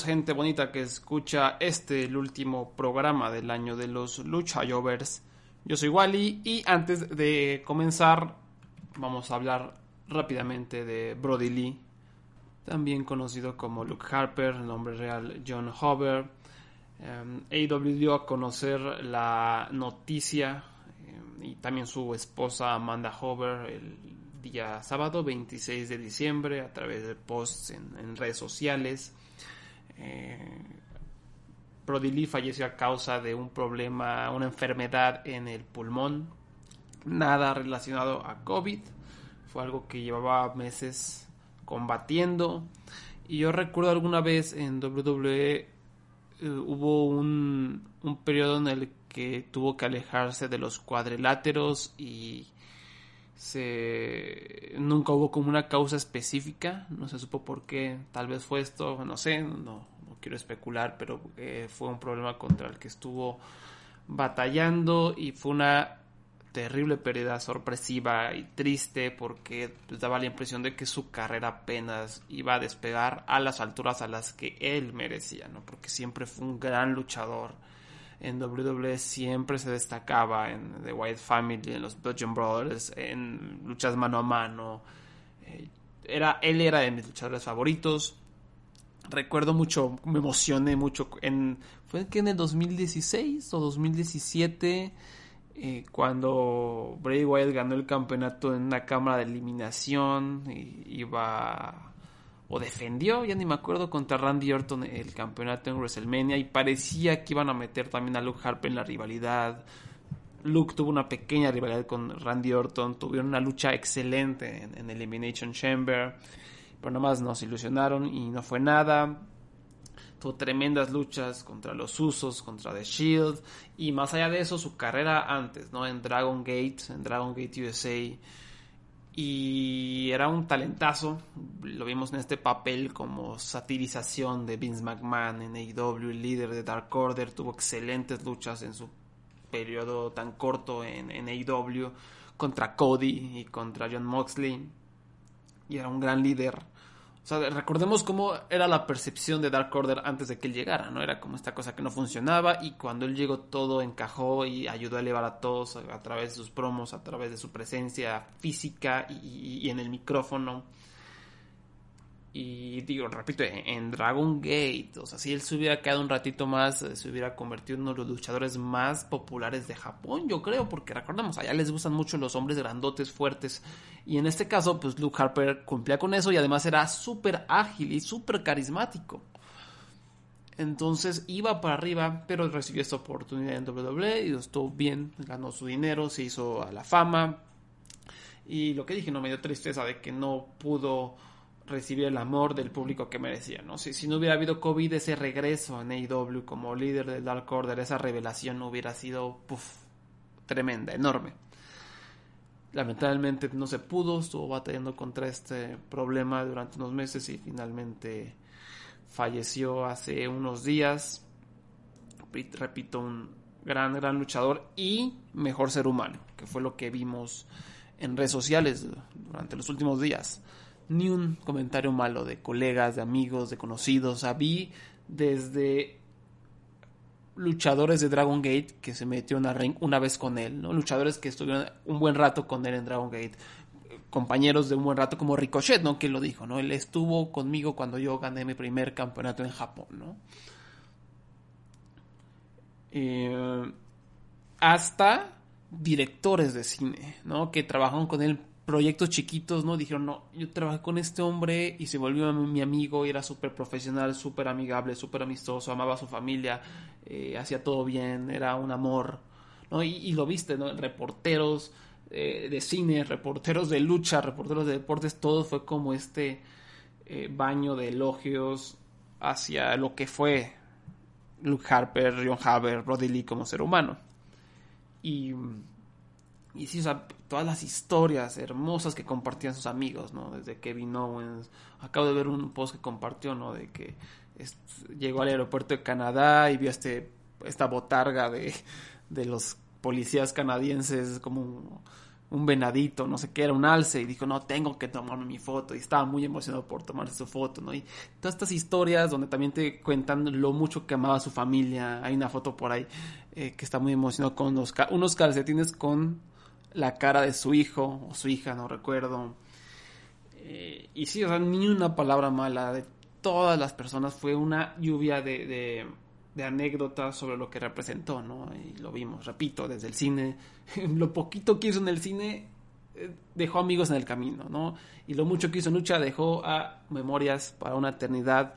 Saludos gente bonita que escucha este el último programa del año de los Lucha Jovers. Yo soy Wally y antes de comenzar vamos a hablar rápidamente de Brody Lee, también conocido como Luke Harper, nombre real John Hover. Um, AEW dio a conocer la noticia um, y también su esposa Amanda Hover el día sábado 26 de diciembre a través de posts en, en redes sociales. Eh, Brody Lee falleció a causa de un problema, una enfermedad en el pulmón, nada relacionado a COVID, fue algo que llevaba meses combatiendo. Y yo recuerdo alguna vez en WWE eh, hubo un, un periodo en el que tuvo que alejarse de los cuadriláteros y se nunca hubo como una causa específica. No se supo por qué. Tal vez fue esto no sé no, no quiero especular pero eh, fue un problema contra el que estuvo batallando y fue una terrible pérdida sorpresiva y triste porque pues, daba la impresión de que su carrera apenas iba a despegar a las alturas a las que él merecía no porque siempre fue un gran luchador en WWE siempre se destacaba en The White Family, en los Belgian Brothers, en luchas mano a mano. Eh, era, él era de mis luchadores favoritos. Recuerdo mucho, me emocioné mucho en fue que en el 2016 o 2017 eh, cuando Bray Wyatt ganó el campeonato en una cámara de eliminación y iba o defendió, ya ni me acuerdo, contra Randy Orton el campeonato en WrestleMania y parecía que iban a meter también a Luke Harper en la rivalidad. Luke tuvo una pequeña rivalidad con Randy Orton, tuvieron una lucha excelente en, en Elimination Chamber, pero nomás nos ilusionaron y no fue nada. Tuvo tremendas luchas contra los Usos, contra The Shield y más allá de eso su carrera antes, ¿no? En Dragon Gate, en Dragon Gate USA y era un talentazo. Lo vimos en este papel como satirización de Vince McMahon en AEW, el líder de Dark Order. Tuvo excelentes luchas en su periodo tan corto en, en AEW contra Cody y contra John Moxley. Y era un gran líder. O sea, recordemos cómo era la percepción de Dark Order antes de que él llegara, ¿no? Era como esta cosa que no funcionaba y cuando él llegó todo encajó y ayudó a elevar a todos a, través de sus promos, a través de su presencia física y en el micrófono. Y digo, repito, en Dragon Gate, o sea, si él se hubiera quedado un ratito más, se hubiera convertido en uno de los luchadores más populares de Japón, yo creo, porque recordemos, allá les gustan mucho los hombres grandotes, fuertes, y en este caso, pues Luke Harper cumplía con eso y además era súper ágil y súper carismático. Entonces iba para arriba, pero recibió esta oportunidad en WWE y estuvo bien, ganó su dinero, se hizo a la fama. Y lo que dije, no me dio tristeza de que no pudo recibir el amor del público que merecía, ¿no? Si, si no hubiera habido COVID, ese regreso en AEW como líder del Dark Order, esa revelación hubiera sido puff, tremenda, enorme. Lamentablemente no se pudo, estuvo batallando contra este problema durante unos meses y finalmente falleció hace unos días. Repito, un gran, gran luchador y mejor ser humano, que fue lo que vimos en redes sociales durante los últimos días ni un comentario malo de colegas, de amigos, de conocidos. Vi desde luchadores de Dragon Gate que se metieron a ring una vez con él, ¿no? Luchadores que estuvieron un buen rato con él en Dragon Gate. Compañeros de un buen rato como Ricochet, ¿no? Que lo dijo, ¿no? Él estuvo conmigo cuando yo gané mi primer campeonato en Japón, ¿no? Eh, hasta directores de cine, ¿no? Que trabajaron con él proyectos chiquitos, ¿no? Dijeron, no, yo trabajé con este hombre y se volvió mi amigo y era súper profesional, súper amigable, súper amistoso, amaba a su familia, eh, hacía todo bien, era un amor, ¿no? Y, lo viste, ¿no? Reporteros eh, de cine, reporteros de lucha, reporteros de deportes, todo fue como este eh, baño de elogios hacia lo que fue Luke Harper, John Haber, Brody Lee como ser humano. Y, y sí, o sea, todas las historias hermosas que compartían sus amigos, ¿no? Desde Kevin Owens. Acabo de ver un post que compartió, ¿no? De que llegó al aeropuerto de Canadá y vio este, esta botarga de, de los policías canadienses como un, venadito, no sé qué, era un alce, y dijo, no, tengo que tomarme mi foto, y estaba muy emocionado por tomarse su foto, ¿no? Y todas estas historias donde también te cuentan lo mucho que amaba a su familia, hay una foto por ahí eh, que está muy emocionado con unos calcetines con la cara de su hijo o su hija, no recuerdo. Eh, y sí, o ni una palabra mala de todas las personas, fue una lluvia de de anécdotas sobre lo que representó, ¿no? Y lo vimos, repito, desde el cine, lo poquito que hizo en el cine eh, dejó amigos en el camino, ¿no? Y lo mucho que hizo en lucha dejó a memorias para una eternidad.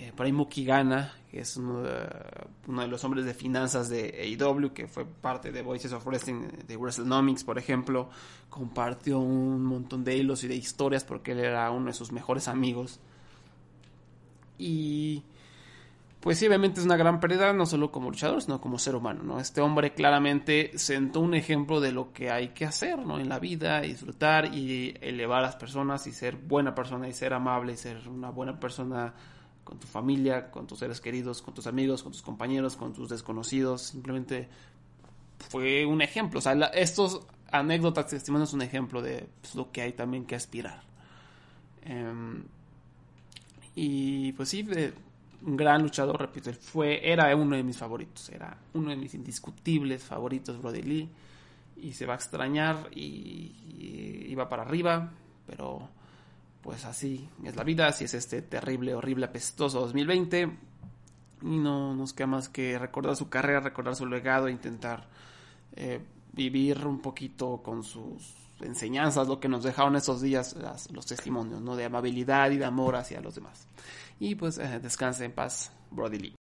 Eh, por ahí Gana, que es uno de, los hombres de finanzas de AEW, que fue parte de Voices of Wrestling, de WrestleNomics, por ejemplo, compartió un montón de hilos y de historias porque él era uno de sus mejores amigos. Y pues sí, obviamente es una gran pérdida, no solo como luchador, sino como ser humano, ¿no? Este hombre claramente sentó un ejemplo de lo que hay que hacer, ¿no? En la vida, disfrutar y elevar a las personas y ser buena persona y ser amable y ser una buena persona con tu familia, con tus seres queridos, con tus amigos, con tus compañeros, con tus desconocidos. Simplemente fue un ejemplo. O estos anécdotas, testimonios, son un ejemplo de pues, lo que hay también que aspirar. Em, y pues sí, un gran luchador, repito, fue, era uno de mis favoritos, era uno de mis indiscutibles favoritos, Brody Lee, y se va a extrañar y, iba para arriba, pero pues así es la vida, así es este terrible, horrible, apestoso 2020, y no nos queda más que recordar su carrera, recordar su legado, intentar eh, vivir un poquito con sus enseñanzas, lo que nos dejaron esos días, los testimonios, ¿no? De amabilidad y de amor hacia los demás. Y pues eh, descanse en paz, Brody Lee.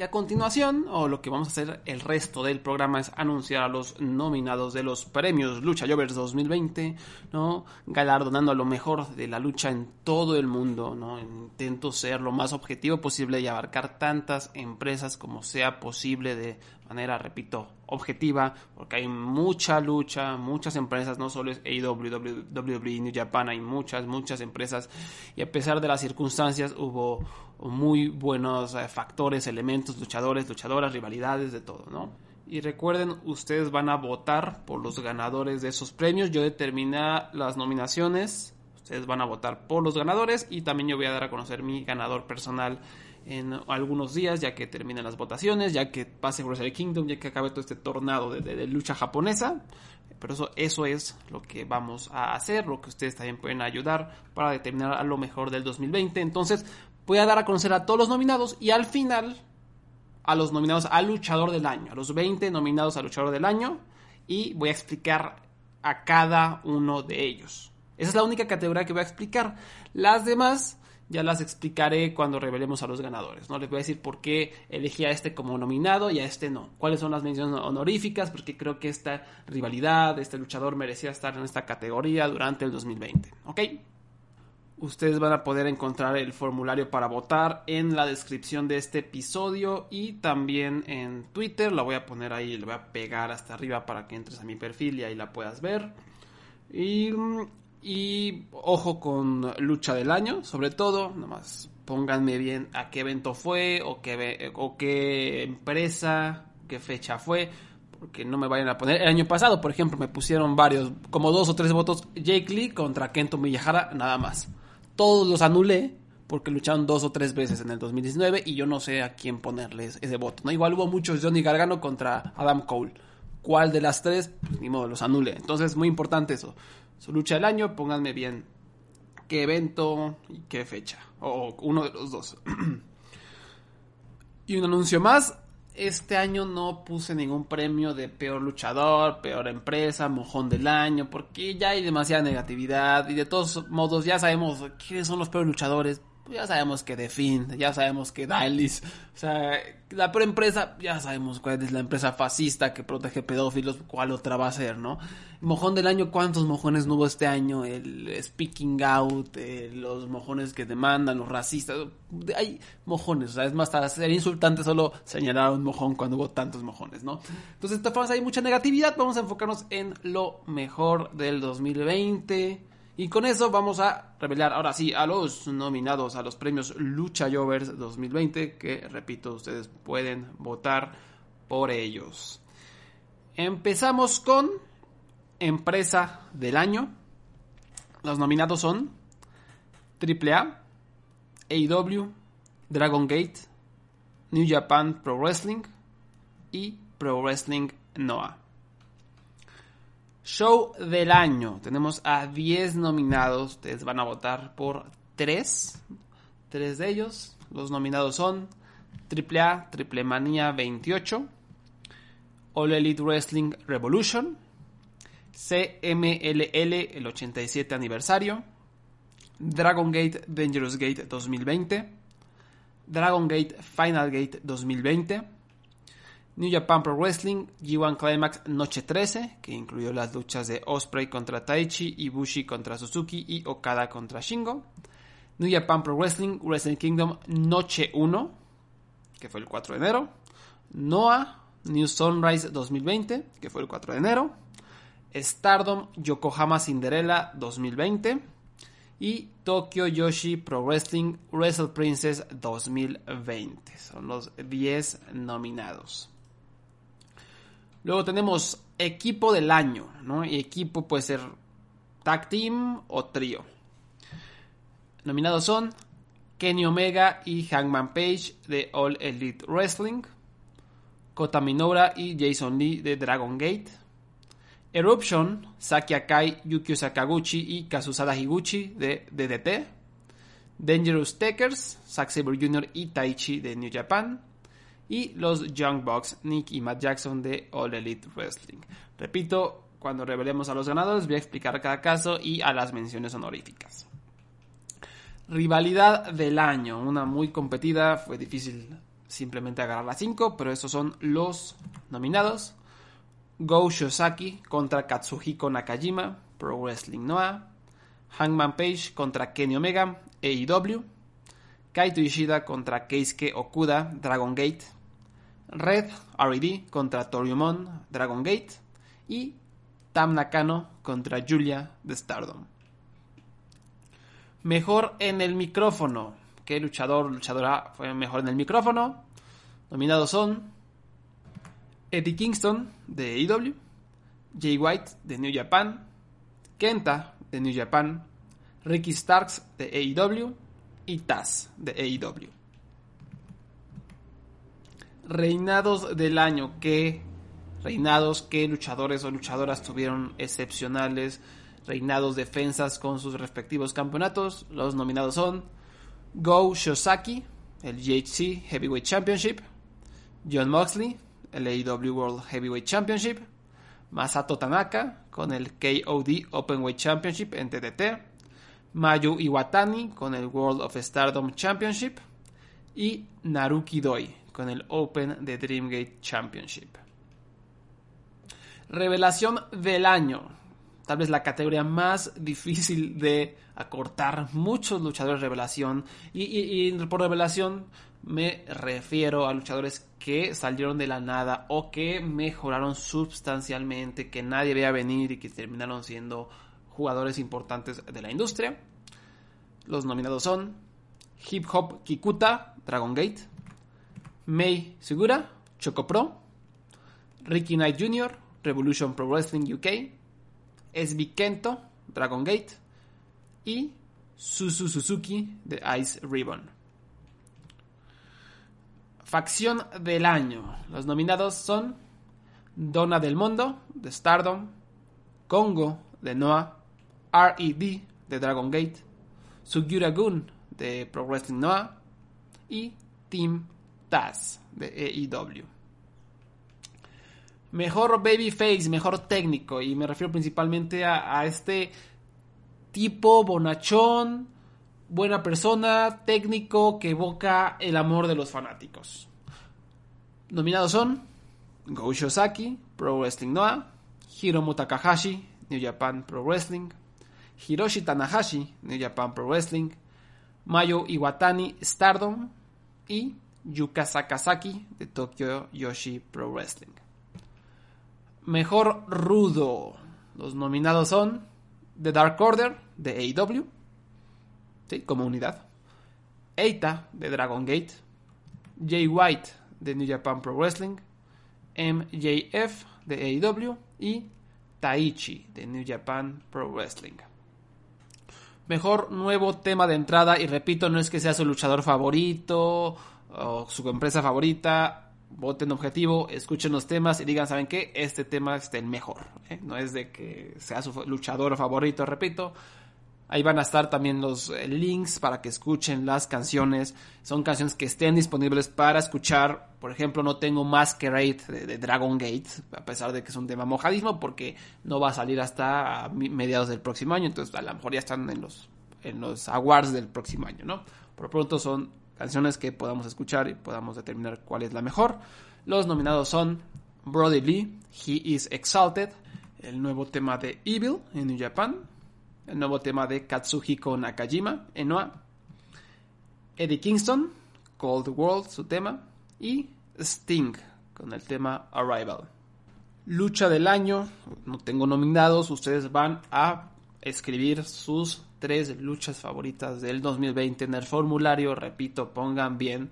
Y a continuación, o lo que vamos a hacer el resto del programa es anunciar a los nominados de los premios Lucha Jovers 2020, ¿no? Galardonando a lo mejor de la lucha en todo el mundo, ¿no? Intento ser lo más objetivo posible y abarcar tantas empresas como sea posible de manera, repito, objetiva, porque hay mucha lucha, muchas empresas, no solo es AEW, WWE, New Japan, hay muchas, muchas empresas, y a pesar de las circunstancias hubo muy buenos eh, factores, elementos, luchadores, luchadoras, rivalidades, de todo, ¿no? Y recuerden, ustedes van a votar por los ganadores de esos premios. Yo determiné las nominaciones. Ustedes van a votar por los ganadores y también yo voy a dar a conocer mi ganador personal en algunos días, ya que terminen las votaciones, ya que pase Wrestle Kingdom, ya que acabe todo este tornado de, lucha japonesa. Pero eso, eso es lo que vamos a hacer, lo que ustedes también pueden ayudar para determinar a lo mejor del 2020. Entonces, voy a dar a conocer a todos los nominados y al final a los nominados al luchador del año, a los 20 nominados al luchador del año y voy a explicar a cada uno de ellos. Esa es la única categoría que voy a explicar. Las demás ya las explicaré cuando revelemos a los ganadores. No les voy a decir por qué elegí a este como nominado y a este no. Cuáles son las menciones honoríficas, porque creo que esta rivalidad, este luchador merecía estar en esta categoría durante el 2020. ¿Ok? Ustedes van a poder encontrar el formulario para votar en la descripción de este episodio y también en Twitter. La voy a poner ahí, la voy a pegar hasta arriba para que entres a mi perfil y ahí la puedas ver. Y ojo con lucha del año, sobre todo, nomás pónganme bien a qué evento fue o qué, o qué empresa, qué fecha fue, porque no me vayan a poner. El año pasado, por ejemplo, me pusieron varios, como dos o tres votos, Jake Lee contra Kento Miyahara, nada más. Todos los anulé porque lucharon dos o tres veces en el 2019 y yo no sé a quién ponerles ese voto. ¿no? Igual hubo muchos Johnny Gargano contra Adam Cole. ¿Cuál de las tres? Pues, ni modo, los anulé. Entonces, muy importante eso su lucha del año, pónganme bien qué evento y qué fecha. O uno de los dos. y un anuncio más. Este año no puse ningún premio de peor luchador, peor empresa, mojón del año, porque ya hay demasiada negatividad y de todos modos ya sabemos quiénes son los peores luchadores. Pues ya sabemos que The Fiend, ya sabemos que Dailies, o sea, la empresa, ya sabemos cuál es la empresa fascista que protege pedófilos, cuál otra va a ser, ¿no? Mojón del año, ¿cuántos mojones no hubo este año? El Speaking Out, eh, los mojones que demandan, los racistas, hay mojones, o sea, es más, sería insultante solo señalar a un mojón cuando hubo tantos mojones, ¿no? Entonces, de esta forma hay mucha negatividad, vamos a enfocarnos en lo mejor del 2020 y con eso vamos a revelar ahora sí a los nominados a los premios Lucha Jovers 2020, que repito, ustedes pueden votar por ellos. Empezamos con Empresa del Año. Los nominados son AAA, AEW, Dragon Gate, New Japan Pro Wrestling y Pro Wrestling Noah. Show del año. Tenemos a 10 nominados. Ustedes van a votar por 3. 3 de ellos. Los nominados son AAA, Triple Manía 28, All Elite Wrestling Revolution, CMLL el 87 aniversario, Dragon Gate Dangerous Gate 2020, Dragon Gate Final Gate 2020, New Japan Pro Wrestling G1 Climax Noche 13, que incluyó las luchas de Osprey contra Taichi, Ibushi contra Suzuki y Okada contra Shingo. New Japan Pro Wrestling Wrestling Kingdom Noche 1, que fue el 4 de enero. Noah New Sunrise 2020, que fue el 4 de enero. Stardom Yokohama Cinderella 2020 y Tokyo Yoshi Pro Wrestling Wrestle Princess 2020. Son los 10 nominados. Luego tenemos equipo del año, ¿no? Y equipo puede ser tag team o trío. Nominados son Kenny Omega y Hangman Page de All Elite Wrestling, Kota Minora y Jason Lee de Dragon Gate, Eruption, Saki Akai, Yukio Sakaguchi y Kazusada Higuchi de DDT, Dangerous Takers, Zack Sabre Jr. y Taichi de New Japan, y los Young Bucks, Nick y Matt Jackson de All Elite Wrestling. Repito, cuando revelemos a los ganadores voy a explicar cada caso y a las menciones honoríficas. Rivalidad del año, una muy competida, fue difícil simplemente agarrar las 5, pero estos son los nominados. Go Shosaki contra Katsuhiko Nakajima, Pro Wrestling Noah. Hangman Page contra Kenny Omega, AEW. Kaito Ishida contra Keisuke Okuda, Dragon Gate, Red R.E.D. contra Toriumon Dragon Gate y Tam Nakano contra Julia de Stardom. Mejor en el micrófono. ¿Qué luchador luchadora fue mejor en el micrófono? Nominados son Eddie Kingston de AEW, Jay White de New Japan, Kenta de New Japan, Ricky Starks de AEW y Taz de AEW reinados del año, qué reinados, qué luchadores o luchadoras tuvieron excepcionales reinados defensas con sus respectivos campeonatos. Los nominados son Go Shosaki, el GHC Heavyweight Championship, John Moxley, el AEW World Heavyweight Championship, Masato Tanaka con el KOD Openweight Championship en TDT, Mayu Iwatani con el World of Stardom Championship y Naruki Doi con el Open de Dreamgate Championship. Revelación del año. Tal vez la categoría más difícil de acortar. Muchos luchadores revelación. Y, por revelación me refiero a luchadores que salieron de la nada o que mejoraron sustancialmente, que nadie veía venir y que terminaron siendo jugadores importantes de la industria. Los nominados son Hip Hop Kikuta, Dragon Gate, May Segura, Choco Pro, Ricky Knight Jr., Revolution Pro Wrestling UK, SB Kento, Dragon Gate y Susu Suzuki de Ice Ribbon. Facción del año. Los nominados son Donna del Mundo de Stardom, Congo de Noah, RED de Dragon Gate, Sugiura Gun de Pro Wrestling Noah y Team Taz de AEW. Mejor babyface, mejor técnico. Y me refiero principalmente a, este tipo bonachón, buena persona, técnico, que evoca el amor de los fanáticos. Nominados son Go Shosaki, Pro Wrestling Noah, Hiromu Takahashi, New Japan Pro Wrestling, Hiroshi Tanahashi, New Japan Pro Wrestling, Mayo Iwatani, Stardom y Yuka Sakazaki de Tokyo Yoshi Pro Wrestling. Mejor rudo. Los nominados son The Dark Order de AEW, ¿sí? como unidad. Eita de Dragon Gate. Jay White de New Japan Pro Wrestling. MJF de AEW y Taichi de New Japan Pro Wrestling. Mejor nuevo tema de entrada y repito, no es que sea su luchador favorito o su empresa favorita, voten objetivo, escuchen los temas y digan, ¿saben qué? Este tema es el mejor. ¿eh? No es de que sea su luchador favorito, repito. Ahí van a estar también los eh, links para que escuchen las canciones. Son canciones que estén disponibles para escuchar. Por ejemplo, no tengo Masquerade de, de Dragon Gate, a pesar de que es un tema mojadismo, porque no va a salir hasta mediados del próximo año. Entonces, a lo mejor ya están en los, en los awards del próximo año, ¿no? Por pronto son canciones que podamos escuchar y podamos determinar cuál es la mejor. Los nominados son Brody Lee, He is Exalted, el nuevo tema de Evil en New Japan, el nuevo tema de Katsuhiko Nakajima, Enoa, Eddie Kingston, Cold World, su tema, y Sting con el tema Arrival. Lucha del año, no tengo nominados, ustedes van a escribir sus tres luchas favoritas del 2020 en el formulario. Repito, pongan bien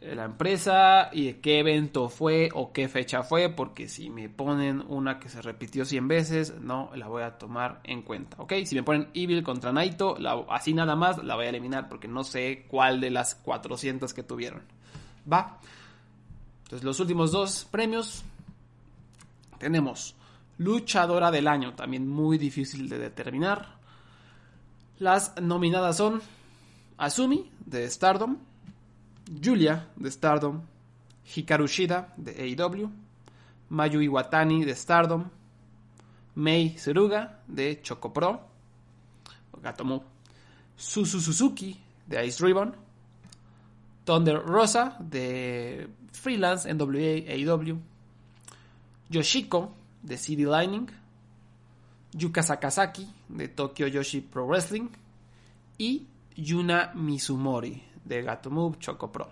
eh, la empresa y de qué evento fue o qué fecha fue, porque si me ponen una que se repitió 100 veces, no la voy a tomar en cuenta, ¿ok? Si me ponen Evil contra Naito, así nada más la voy a eliminar porque no sé cuál de las 400 que tuvieron. Va. Entonces los últimos dos premios tenemos luchadora del año, también muy difícil de determinar. Las nominadas son Asumi de Stardom, Julia de Stardom, Hikaru Shida de AEW, Mayu Iwatani de Stardom, Mei Seruga de Choco Pro, Gatomo, Susu Suzuki de Ice Ribbon, Thunder Rosa de Freelance NWA AEW, Yoshiko de CD Lining, Yuka Sakazaki de Tokyo Yoshi Pro Wrestling y Yuna Mizumori de Gato Choco Pro.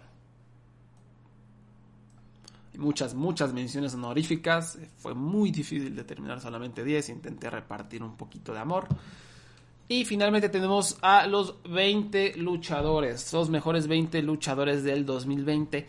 Muchas, muchas menciones honoríficas. Fue muy difícil determinar solamente 10. Intenté repartir un poquito de amor. Y finalmente tenemos a los 20 luchadores. Los mejores 20 luchadores del 2020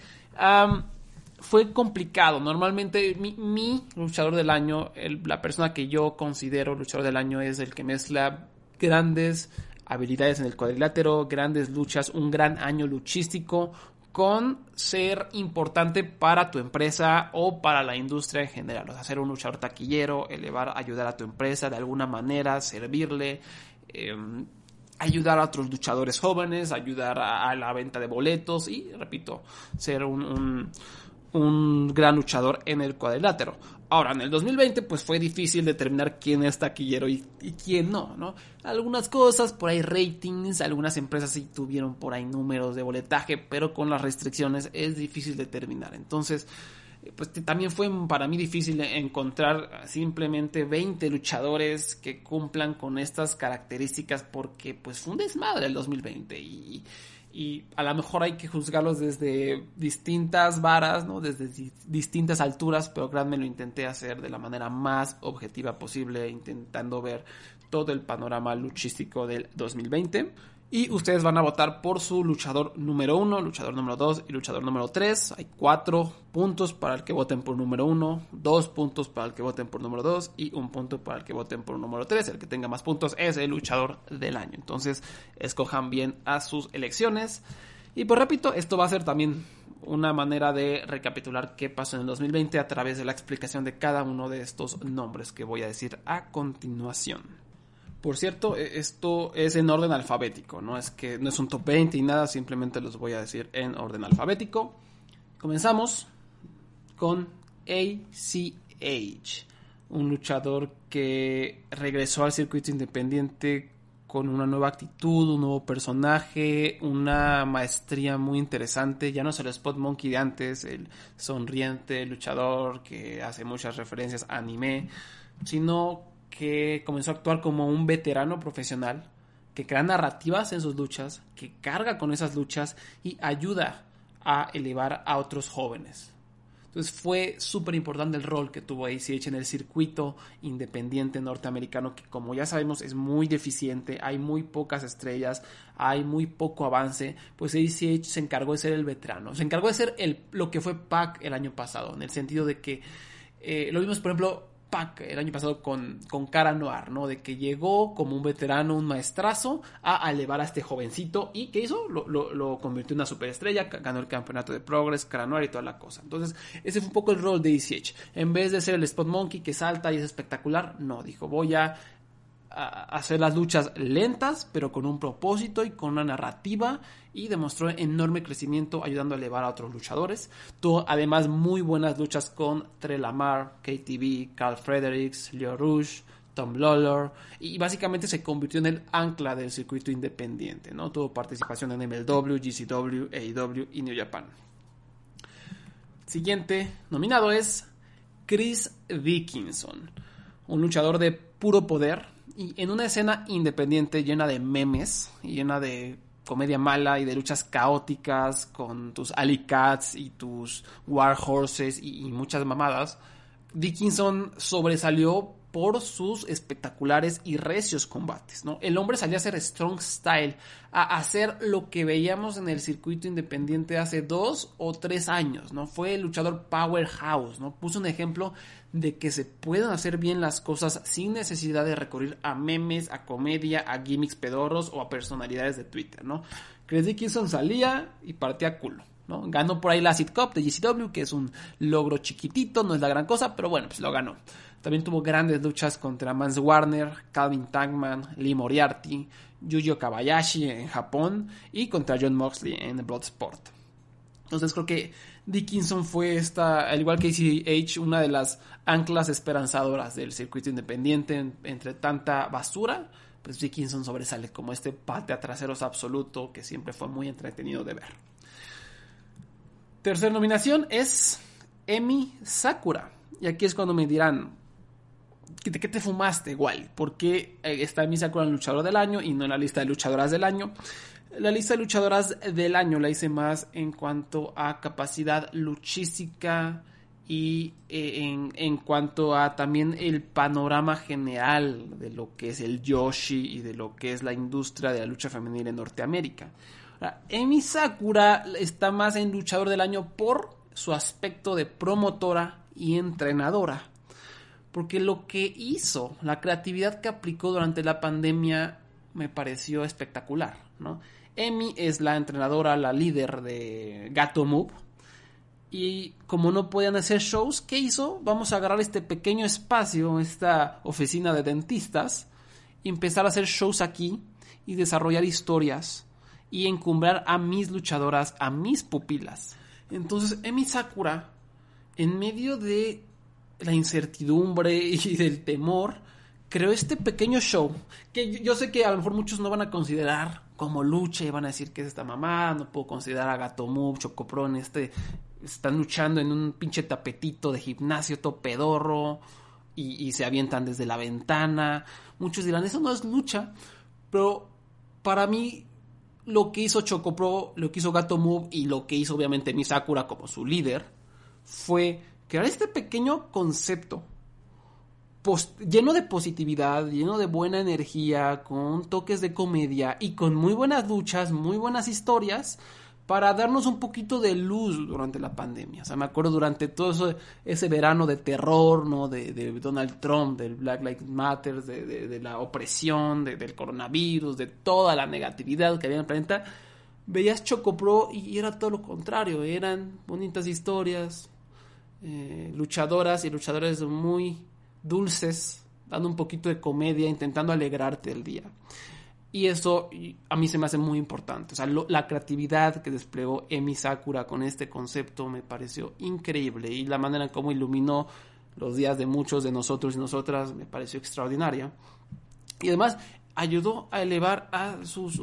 fue complicado. Normalmente mi, luchador del año, la persona que yo considero luchador del año es el que mezcla grandes habilidades en el cuadrilátero, grandes luchas, un gran año luchístico con ser importante para tu empresa o para la industria en general. O sea, ser un luchador taquillero, elevar, ayudar a tu empresa de alguna manera, servirle. Em, ayudar a otros luchadores jóvenes, ayudar a, la venta de boletos y, repito, ser un gran luchador en el cuadrilátero. Ahora, en el 2020, pues fue difícil determinar quién es taquillero y, quién no, ¿no? Algunas cosas, por ahí ratings, algunas empresas sí tuvieron por ahí números de boletaje, pero con las restricciones es difícil determinar. Entonces, pues también fue para mí difícil encontrar simplemente 20 luchadores que cumplan con estas características porque pues fue un desmadre el 2020 y y a lo mejor hay que juzgarlos desde distintas varas, ¿no? Desde distintas alturas, pero créanme, lo intenté hacer de la manera más objetiva posible, intentando ver todo el panorama luchístico del 2020. Y ustedes van a votar por su luchador número uno, luchador número 2 y luchador número 3. Hay cuatro puntos para el que voten por número uno, dos puntos para el que voten por número 2 y un punto para el que voten por número 3. El que tenga más puntos es el luchador del año. Entonces, escojan bien a sus elecciones. Y pues repito, esto va a ser también una manera de recapitular qué pasó en el 2020 a través de la explicación de cada uno de estos nombres que voy a decir a continuación. Por cierto, e, esto es en orden alfabético, no es que no es un top 20 y nada, simplemente los voy a decir en orden alfabético. Comenzamos con ACH, un luchador que regresó al circuito independiente con una nueva actitud, un nuevo personaje, una maestría muy interesante. Ya no es el Spot Monkey de antes, el sonriente luchador que hace muchas referencias a anime, sino que comenzó a actuar como un veterano profesional que crea narrativas en sus luchas, que carga con esas luchas y ayuda a elevar a otros jóvenes. Entonces fue súper importante el rol que tuvo ACH en el circuito independiente norteamericano, que como ya sabemos es muy deficiente, hay muy pocas estrellas, hay muy poco avance, pues ACH se encargó de ser el veterano, se encargó de ser el, lo que fue PAC el año pasado, en el sentido de que eh, lo vimos, por ejemplo, El año pasado con, con Cara Noir, ¿no? De que llegó como un veterano, un maestrazo, a elevar a este jovencito y que hizo, lo, lo, convirtió en una superestrella, ganó el campeonato de Progress, Cara Noir y toda la cosa. Entonces, ese fue un poco el rol de ECH. En vez de ser el Spot Monkey que salta y es espectacular, no, dijo, voy a hacer las luchas lentas, pero con un propósito y con una narrativa y demostró enorme crecimiento ayudando a elevar a otros luchadores. Tuvo además muy buenas luchas con Trelamar, KTV, Carl Fredericks, Leo Rouge, Tom Lawler y básicamente se convirtió en el ancla del circuito independiente, ¿no? Tuvo participación en MLW, GCW, AEW y New Japan. Siguiente nominado es Chris Dickinson, un luchador de puro poder, y en una escena independiente llena de memes y llena de comedia mala y de luchas caóticas con tus Alley Cats y tus War Horses y, y muchas mamadas, Dickinson sobresalió por sus espectaculares y recios combates, ¿no? El hombre salía a hacer strong style, a hacer lo que veíamos en el circuito independiente hace dos o tres años, ¿no? Fue el luchador powerhouse, ¿no? Puso un ejemplo de que se pueden hacer bien las cosas sin necesidad de recurrir a memes, a comedia, a gimmicks pedorros o a personalidades de Twitter, ¿no? Chris Dickinson salía y partía culo. ¿no? Ganó por ahí la Acid Cup de GCW, que es un logro chiquitito, no es la gran cosa, pero bueno, pues lo ganó. También tuvo grandes luchas contra Mans Warner, Calvin Tankman, Lee Moriarty, Yuyo Kabayashi en Japón y contra John Moxley en Bloodsport. Entonces creo que Dickinson fue esta, al igual que ACH, una de las anclas esperanzadoras del circuito independiente entre tanta basura. Pues Dickinson sobresale como este pate a traseros absoluto que siempre fue muy entretenido de ver. Tercera nominación es Emi Sakura. Y aquí es cuando me dirán, ¿de qué te fumaste, igual? ¿Por qué eh, está Emi Sakura en luchador del año y no en la lista de luchadoras del año? La lista de luchadoras del año la hice más en cuanto a capacidad luchística y eh, en, en, cuanto a también el panorama general de lo que es el Yoshi y de lo que es la industria de la lucha femenina en Norteamérica. Emi Sakura está más en luchador del año por su aspecto de promotora y entrenadora. Porque lo que hizo, la creatividad que aplicó durante la pandemia me pareció espectacular, ¿no? Emi es la entrenadora, la líder de Gato Move. Y como no podían hacer shows, ¿qué hizo? Vamos a agarrar este pequeño espacio, esta oficina de dentistas, y empezar a hacer shows aquí y desarrollar historias y encumbrar a mis luchadoras, a mis pupilas. Entonces, Emi Sakura, en medio de la incertidumbre y del temor, creó este pequeño show que yo sé que a lo mejor muchos no van a considerar como lucha y van a decir que es esta mamá, no puedo considerar a Gato Move, Chocopro este, están luchando en un pinche tapetito de gimnasio todo pedorro y, y se avientan desde la ventana. Muchos dirán, eso no es lucha, pero para mí lo que hizo Chocopro, lo que hizo Gato Move y lo que hizo obviamente Misakura como su líder fue crear este pequeño concepto lleno de positividad, lleno de buena energía, con toques de comedia y con muy buenas luchas, muy buenas historias para darnos un poquito de luz durante la pandemia. O sea, me acuerdo durante todo ese verano de terror, ¿no? De, Donald Trump, del Black Lives Matter, de, la opresión, del coronavirus, de toda la negatividad que había en el planeta, veías Chocopro y era todo lo contrario. Eran bonitas historias, eh, luchadoras y luchadores muy dulces, dando un poquito de comedia, intentando alegrarte el día. Y eso a mí se me hace muy importante. O sea, la creatividad que desplegó Emi Sakura con este concepto me pareció increíble. Y la manera en cómo iluminó los días de muchos de nosotros y nosotras me pareció extraordinaria. Y además, ayudó a elevar a sus,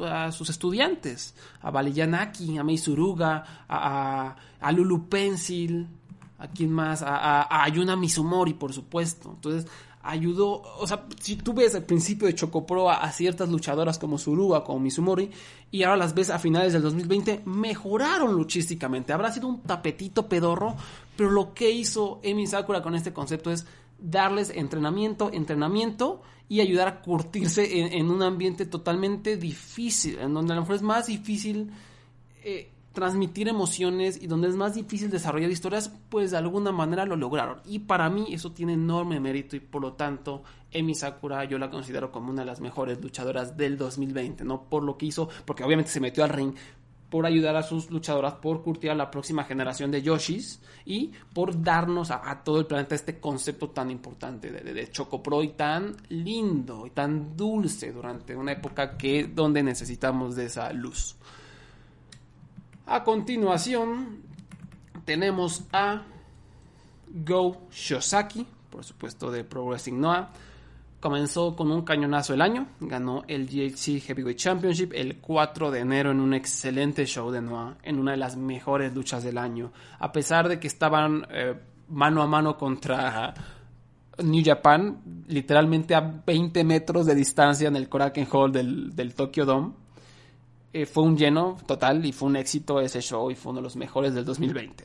estudiantes, a Valiyanaki, a Meisuruga, a, a, Lulu Pencil, a quién más, a, a, Ayuna Mizumori, por supuesto. Entonces, ayudó, o sea, si tú ves al principio de Chocopro a, ciertas luchadoras como Suruga, como Mizumori, y ahora las ves a finales del 2020, mejoraron luchísticamente. Habrá sido un tapetito pedorro, pero lo que hizo Emi Sakura con este concepto es darles entrenamiento, entrenamiento y ayudar a curtirse en, un ambiente totalmente difícil, en donde a lo mejor es más difícil eh, transmitir emociones y donde es más difícil desarrollar historias, pues de alguna manera lo lograron. Y para mí eso tiene enorme mérito y por lo tanto Emi Sakura yo la considero como una de las mejores luchadoras del 2020, no por lo que hizo, porque obviamente se metió al ring, por ayudar a sus luchadoras, por curtir a la próxima generación de Yoshis y por darnos a, todo el planeta este concepto tan importante de, de, Pro y tan lindo y tan dulce durante una época que donde necesitamos de esa luz. A continuación tenemos a Go Shosaki, por supuesto de Pro Wrestling Noah Comenzó con un cañonazo el año, ganó el GHC Heavyweight Championship el 4 de enero en un excelente show de Noah, en una de las mejores luchas del año. A pesar de que estaban eh, mano a mano contra New Japan, literalmente a 20 metros de distancia en el Korakuen Hall del, del Tokyo Dome, eh, fue un lleno total y fue un éxito ese show y fue uno de los mejores del 2020.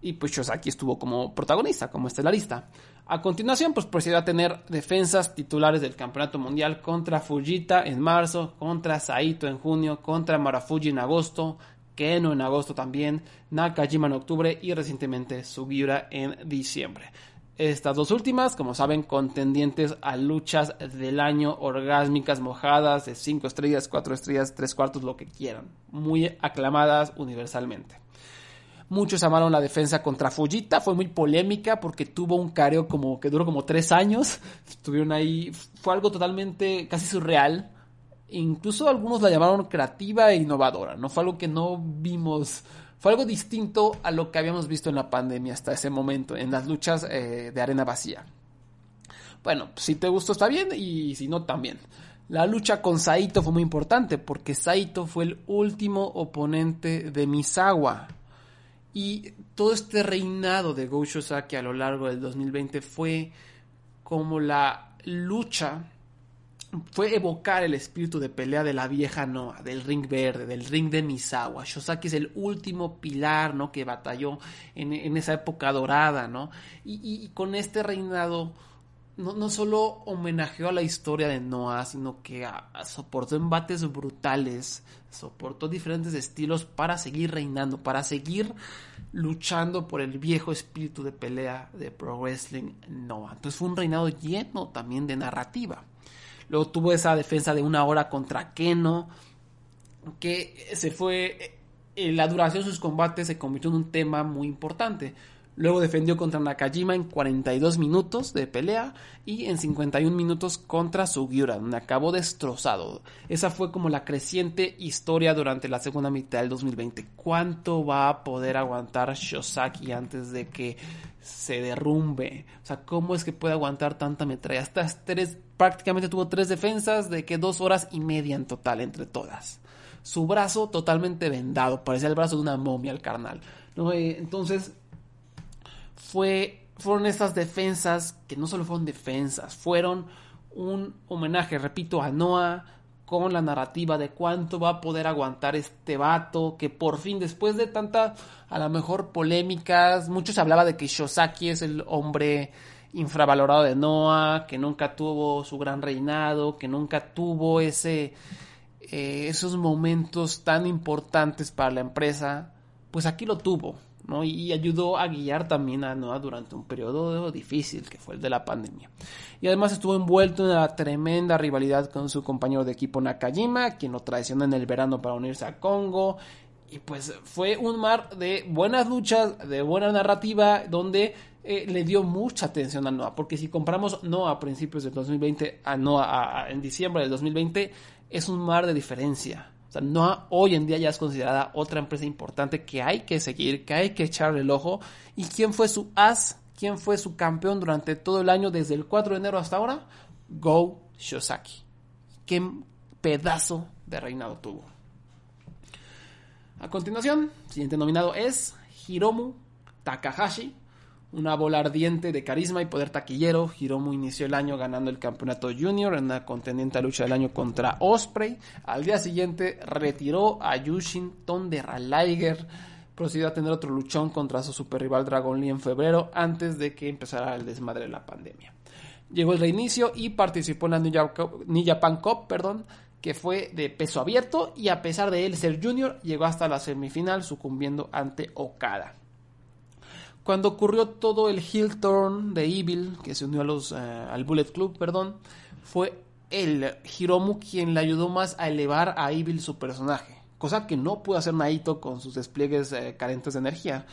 Y pues Shosaki estuvo como protagonista, como estelarista. A continuación, pues procedió a tener defensas titulares del Campeonato Mundial contra Fujita en marzo, contra Saito en junio, contra Marafuji en agosto, Keno en agosto también, Nakajima en octubre y recientemente Sugiura en diciembre. Estas dos últimas, como saben, contendientes a luchas del año, orgásmicas, mojadas, de 5 estrellas, 4 estrellas, 3 cuartos, lo que quieran. Muy aclamadas universalmente. Muchos amaron la defensa contra Fujita, fue muy polémica porque tuvo un careo como que duró como tres años. Estuvieron ahí, fue algo totalmente casi surreal. Incluso algunos la llamaron creativa e innovadora, no fue algo que no vimos, fue algo distinto a lo que habíamos visto en la pandemia hasta ese momento, en las luchas eh, de arena vacía. Bueno, si te gustó está bien y si no también. La lucha con Saito fue muy importante porque Saito fue el último oponente de Misawa y todo este reinado de Go Shosaki a lo largo del 2020 fue como la lucha, fue evocar el espíritu de pelea de la vieja Noah, del ring verde, del ring de Misawa. Shosaki es el último pilar, ¿no? Que batalló en, esa época dorada, ¿no? y con este reinado no, no solo homenajeó a la historia de Noah, sino que soportó embates brutales, soportó diferentes estilos para seguir reinando, para seguir luchando por el viejo espíritu de pelea de Pro Wrestling Noah. Entonces fue un reinado lleno también de narrativa. Luego tuvo esa defensa de una hora contra Keno, que se fue, en la duración de sus combates se convirtió en un tema muy importante Luego defendió contra Nakajima en 42 minutos de pelea y en 51 minutos contra Sugiura, donde acabó destrozado. Esa fue como la creciente historia durante la segunda mitad del 2020. ¿Cuánto va a poder aguantar Shosaki antes de que se derrumbe? O sea, ¿cómo es que puede aguantar tanta metralla? Estas tres, prácticamente tuvo tres defensas de que dos horas y media en total entre todas. Su brazo totalmente vendado, parecía el brazo de una momia al carnal. Eh, entonces, fue, fueron estas defensas que no solo fueron defensas, fueron un homenaje, repito, a Noah con la narrativa de cuánto va a poder aguantar este vato, que por fin, después de tanta, a lo mejor polémicas, muchos hablaba de que Shosaki es el hombre infravalorado de Noah, que nunca tuvo su gran reinado, que nunca tuvo ese, eh, esos momentos tan importantes para la empresa, pues aquí lo tuvo. Y ayudó a guiar también a Noah durante un periodo difícil que fue el de la pandemia. Y además estuvo envuelto en una tremenda rivalidad con su compañero de equipo Nakajima, quien lo traicionó en el verano para unirse a Congo. Y pues fue un mar de buenas luchas, de buena narrativa, donde eh, le dio mucha atención a Noah. Porque si compramos Noah a principios del 2020 a Noah en diciembre del 2020, es un mar de diferencia. O sea, no hoy en día ya es considerada otra empresa importante que hay que seguir, que hay que echarle el ojo. ¿Y quién fue su as? ¿Quién fue su campeón durante todo el año desde el 4 de enero hasta ahora? Go Shosaki. qué pedazo de reinado tuvo. A continuación, siguiente nominado es Hiromu Takahashi, una bola ardiente de carisma y poder taquillero. Hiromu inició el año ganando el campeonato junior en la contendiente lucha del año contra Osprey. Al día siguiente retiró a Yushin Thunder Liger. Procedió a tener otro luchón contra su super rival Dragon Lee en febrero antes de que empezara el desmadre de la pandemia. Llegó el reinicio y participó en la New Japan Cup, perdón, que fue de peso abierto y a pesar de él ser junior, llegó hasta la semifinal sucumbiendo ante Okada. Cuando ocurrió todo el heel turn de Evil, que se unió a los, eh, al Bullet Club, perdón, fue el Hiromu quien le ayudó más a elevar a Evil su personaje, cosa que no pudo hacer Naito con sus despliegues eh, carentes de energía.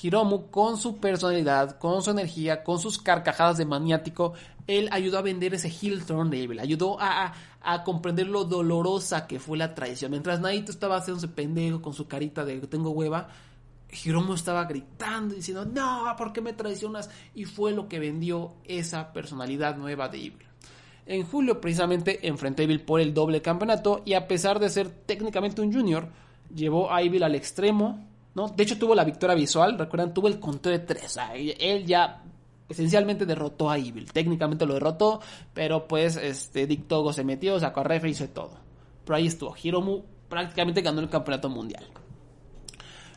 Hiromu, con su personalidad, con su energía, con sus carcajadas de maniático, él ayudó a vender ese heel turn de Evil, ayudó a, a, comprender lo dolorosa que fue la traición. Mientras Naito estaba haciéndose pendejo con su carita de tengo hueva, Hiromu estaba gritando diciendo, no, ¿por qué me traicionas? Y fue lo que vendió esa personalidad nueva de Evil. En julio precisamente enfrenté a Evil por el doble campeonato y a pesar de ser técnicamente un junior, llevó a Evil al extremo ¿no? De hecho tuvo la victoria visual, recuerdan, tuvo el conteo de tres. él ya esencialmente derrotó a Evil. Técnicamente lo derrotó, pero pues este Dick Togo se metió, sacó a Refe hizo todo. Pero ahí estuvo. Hiromu prácticamente ganó el campeonato mundial.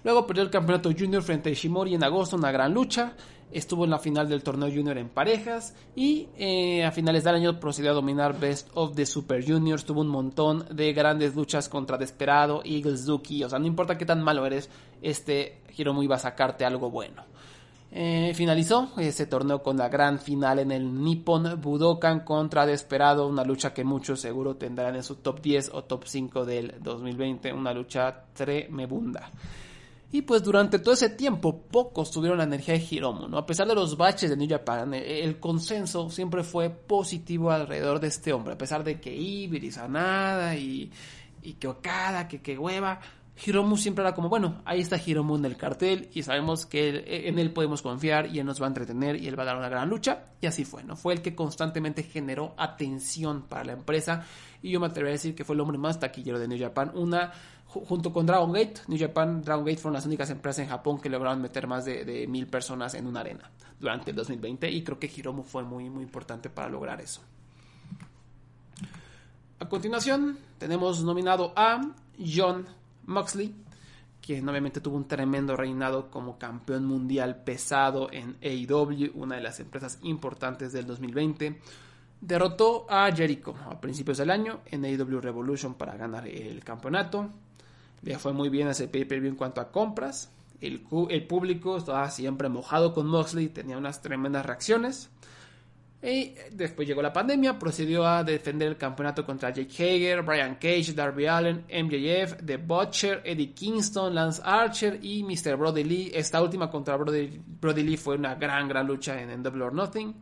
Luego perdió el campeonato junior frente a Ishimori en agosto, una gran lucha. Estuvo en la final del torneo junior en parejas. Y eh, a finales del año procedió a dominar Best of the Super Juniors. Tuvo un montón de grandes luchas contra Desperado, Eagles, Zuki. O sea, no importa qué tan malo eres, este Hiromu iba a sacarte algo bueno. Eh, finalizó ese torneo con la gran final en el Nippon Budokan contra Desperado, una lucha que muchos seguro tendrán en su top 10 o top 5 del 2020, una lucha tremebunda. Y pues durante todo ese tiempo pocos tuvieron la energía de Hiromu, ¿no? A pesar de los baches de New Japan, eh, el consenso siempre fue positivo alrededor de este hombre, a pesar de que Ibiri, Sanada y, y que Okada, que, que hueva, Hiromu siempre era como, bueno, ahí está Hiromu en el cartel y sabemos que eh, en él podemos confiar y él nos va a entretener y él va a dar una gran lucha. Y así fue, ¿no? Fue el que constantemente generó atención para la empresa y yo me atrevería a decir que fue el hombre más taquillero de New Japan. Una junto con Dragon Gate, New Japan, Dragon Gate fueron las únicas empresas en Japón que lograron meter más de, mil personas en una arena durante el 2020 y creo que Hiromu fue muy, muy importante para lograr eso. A continuación tenemos nominado a John Moxley, quien obviamente tuvo un tremendo reinado como campeón mundial pesado en AEW, una de las empresas importantes del 2020. Derrotó a Jericho a principios del año en AEW Revolution para ganar el campeonato. Le fue muy bien ese pay-per-view en cuanto a compras. El, público estaba siempre mojado con Moxley, tenía unas tremendas reacciones. Y después llegó la pandemia, procedió a defender el campeonato contra Jake Hager, Brian Cage, Darby Allen, MJF, The Butcher, Eddie Kingston, Lance Archer y Mr. Brody Lee. Esta última contra Brody, Lee fue una gran, gran lucha en, en Double or Nothing.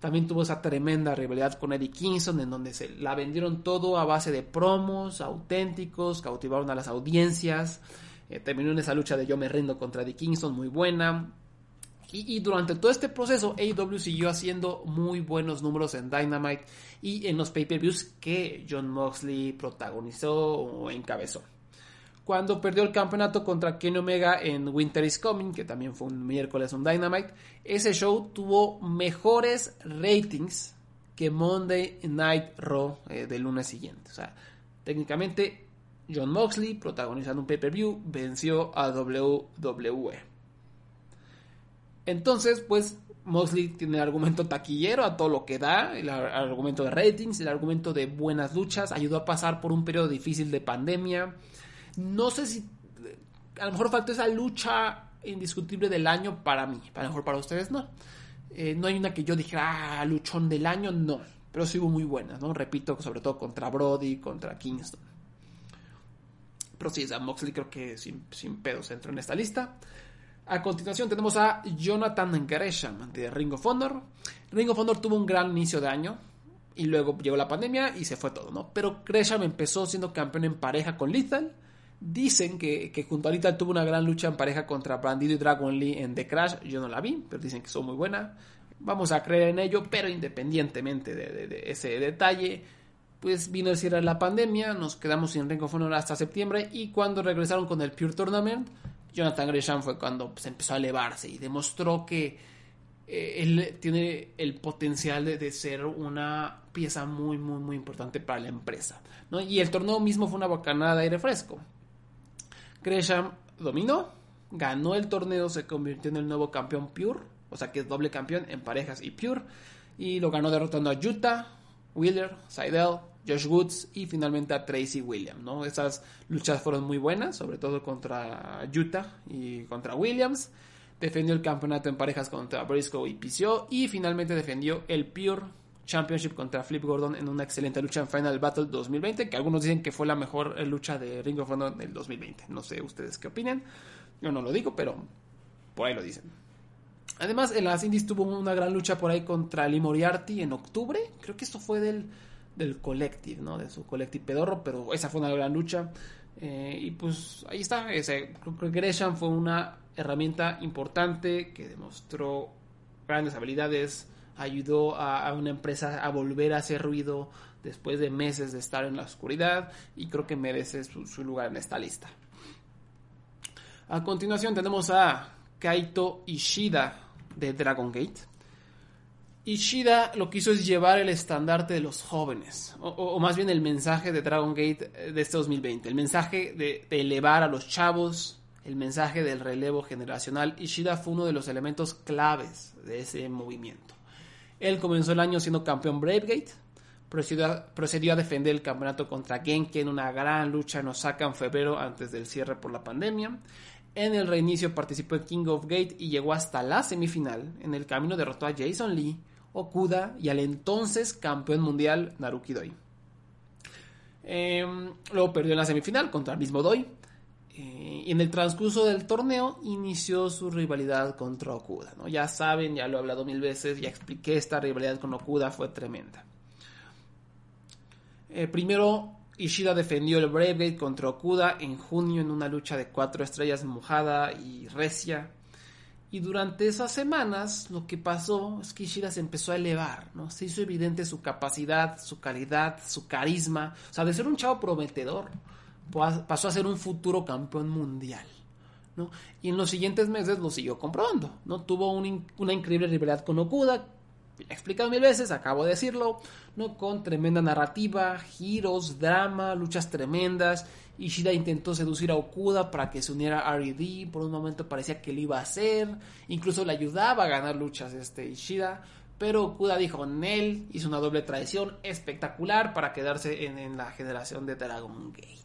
También tuvo esa tremenda rivalidad con Eddie Kingston, en donde se la vendieron todo a base de promos auténticos, cautivaron a las audiencias. Eh, terminó en esa lucha de yo me rindo contra Eddie Kingston, muy buena. Y, durante todo este proceso, AEW siguió haciendo muy buenos números en Dynamite y en los pay-per-views que John Moxley protagonizó o encabezó. Cuando perdió el campeonato contra Kenny Omega en Winter is Coming, que también fue un miércoles un Dynamite, ese show tuvo mejores ratings que Monday Night Raw eh, del lunes siguiente. O sea, técnicamente John Moxley, protagonizando un pay-per-view, venció a WWE. Entonces, pues Moxley tiene el argumento taquillero a todo lo que da, el, argumento de ratings, el argumento de buenas luchas, ayudó a pasar por un periodo difícil de pandemia. No sé si a lo mejor faltó esa lucha indiscutible del año para mí, a lo mejor para ustedes no. Eh, no hay una que yo dijera, ah, luchón del año, no, pero sí hubo muy buenas, ¿no? Repito, sobre todo contra Brody, contra Kingston. Pero sí, a Moxley creo que sin, sin pedos entró en esta lista. A continuación tenemos a Jonathan Gresham de Ring of Honor. Ring of Honor tuvo un gran inicio de año y luego llegó la pandemia y se fue todo, ¿no? Pero Gresham empezó siendo campeón en pareja con Lethal. Dicen que, junto a Lethal tuvo una gran lucha en pareja contra Bandido y Dragon Lee en The Crash. Yo no la vi, pero dicen que son muy buena. Vamos a creer en ello, pero independientemente de, ese detalle, pues vino el cierre la pandemia, nos quedamos sin Ring of Honor hasta septiembre y cuando regresaron con el Pure Tournament, Jonathan Gresham fue cuando se pues, empezó a elevarse y demostró que eh, él tiene el potencial de, ser una pieza muy, muy, muy importante para la empresa. ¿no? Y el torneo mismo fue una bocanada de aire fresco. Gresham dominó, ganó el torneo, se convirtió en el nuevo campeón Pure, o sea que es doble campeón en parejas y Pure, y lo ganó derrotando a Utah, Wheeler, Seidel, Josh Woods y finalmente a Tracy Williams. ¿no? Esas luchas fueron muy buenas, sobre todo contra Utah y contra Williams. Defendió el campeonato en parejas contra Briscoe y PCO y finalmente defendió el Pure Championship contra Flip Gordon en una excelente lucha en Final Battle 2020, que algunos dicen que fue la mejor lucha de Ring of Honor del 2020. No sé ustedes qué opinan. Yo no lo digo, pero por ahí lo dicen. Además, en las Indies tuvo una gran lucha por ahí contra Lee Moriarty en octubre. Creo que esto fue del, del Collective, ¿no? De su Collective pedorro, pero esa fue una gran lucha. Eh, y pues ahí está. Creo que Gresham fue una herramienta importante que demostró grandes habilidades. Ayudó a, una empresa a volver a hacer ruido después de meses de estar en la oscuridad. Y creo que merece su lugar en esta lista. A continuación tenemos a Kaito Ishida de Dragon Gate. Ishida lo que hizo es llevar el estandarte de los jóvenes, o, más bien el mensaje de Dragon Gate eh, de este 2020, el mensaje de, elevar a los chavos, el mensaje del relevo generacional. Ishida fue uno de los elementos claves de ese movimiento. Él comenzó el año siendo campeón Bravegate, procedió procedió a defender el campeonato contra Genki en una gran lucha en Osaka en febrero antes del cierre por la pandemia. En el reinicio participó en King of Gate y llegó hasta la semifinal. En el camino derrotó a Jason Lee, Okuda y al entonces campeón mundial Naruki Doi. Em, luego perdió en la semifinal contra el mismo Doi. Eh, y en el transcurso del torneo inició su rivalidad contra Okuda. ¿no? Ya saben, ya lo he hablado mil veces, ya expliqué esta rivalidad con Okuda, fue tremenda. Eh, primero Ishida defendió el Brave contra Okuda en junio en una lucha de cuatro estrellas mojada y recia. Y durante esas semanas lo que pasó es que Ishida se empezó a elevar, ¿no? Se hizo evidente su capacidad, su calidad, su carisma. O sea, de ser un chavo prometedor, pasó a ser un futuro campeón mundial. ¿no? Y en los siguientes meses lo siguió comprobando, ¿no? Tuvo una increíble rivalidad con Okuda, he explicado mil veces, acabo de decirlo, ¿no? Con tremenda narrativa, giros, drama, luchas tremendas. Ishida intentó seducir a Okuda para que se uniera a R.E.D. Por un momento parecía que lo iba a hacer. Incluso le ayudaba a ganar luchas este Ishida. Pero Okuda dijo en él, hizo una doble traición espectacular para quedarse en, en la generación de Dragon Gate.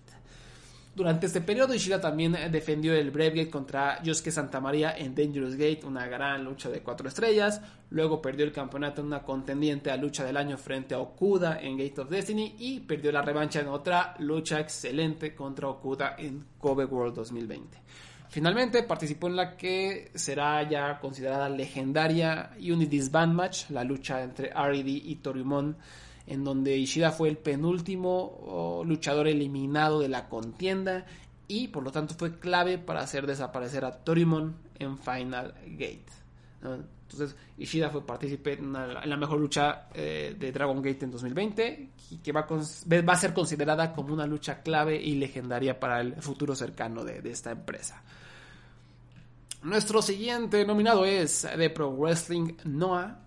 Durante este periodo, Ishida también eh, defendió el Brave Gate contra Yosuke Santamaría en Dangerous Gate, una gran lucha de cuatro estrellas. Luego perdió el campeonato en una contendiente a lucha del año frente a Okuda en Gate of Destiny y perdió la revancha en otra lucha excelente contra Okuda en Kobe World 2020. Finalmente participó en la que será ya considerada legendaria Unity's Band Match, la lucha entre R.E.D. y Toryumon en donde Ishida fue el penúltimo luchador eliminado de la contienda y por lo tanto fue clave para hacer desaparecer a Torimon en Final Gate. Entonces Ishida fue partícipe en, la mejor lucha eh, de Dragon Gate en 2020 y que va a, ser considerada como una lucha clave y legendaria para el futuro cercano de, de esta empresa. Nuestro siguiente nominado es de Pro Wrestling Noah,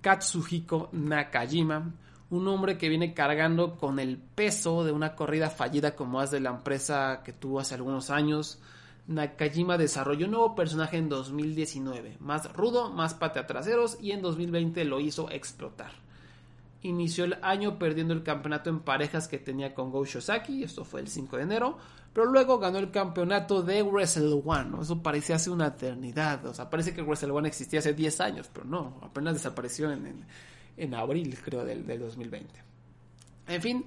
Katsuhiko Nakajima un hombre que viene cargando con el peso de una corrida fallida como es de la empresa que tuvo hace algunos años. Nakajima desarrolló un nuevo personaje en 2019, más rudo, más patea traseros y en 2020 lo hizo explotar. Inició el año perdiendo el campeonato en parejas que tenía con Go Shosaki, esto fue el 5 de enero, pero luego ganó el campeonato de Wrestle One, eso parecía hace una eternidad, o sea, parece que Wrestle One existía hace 10 años, pero no, apenas desapareció en en abril, creo, del, 2020. En fin,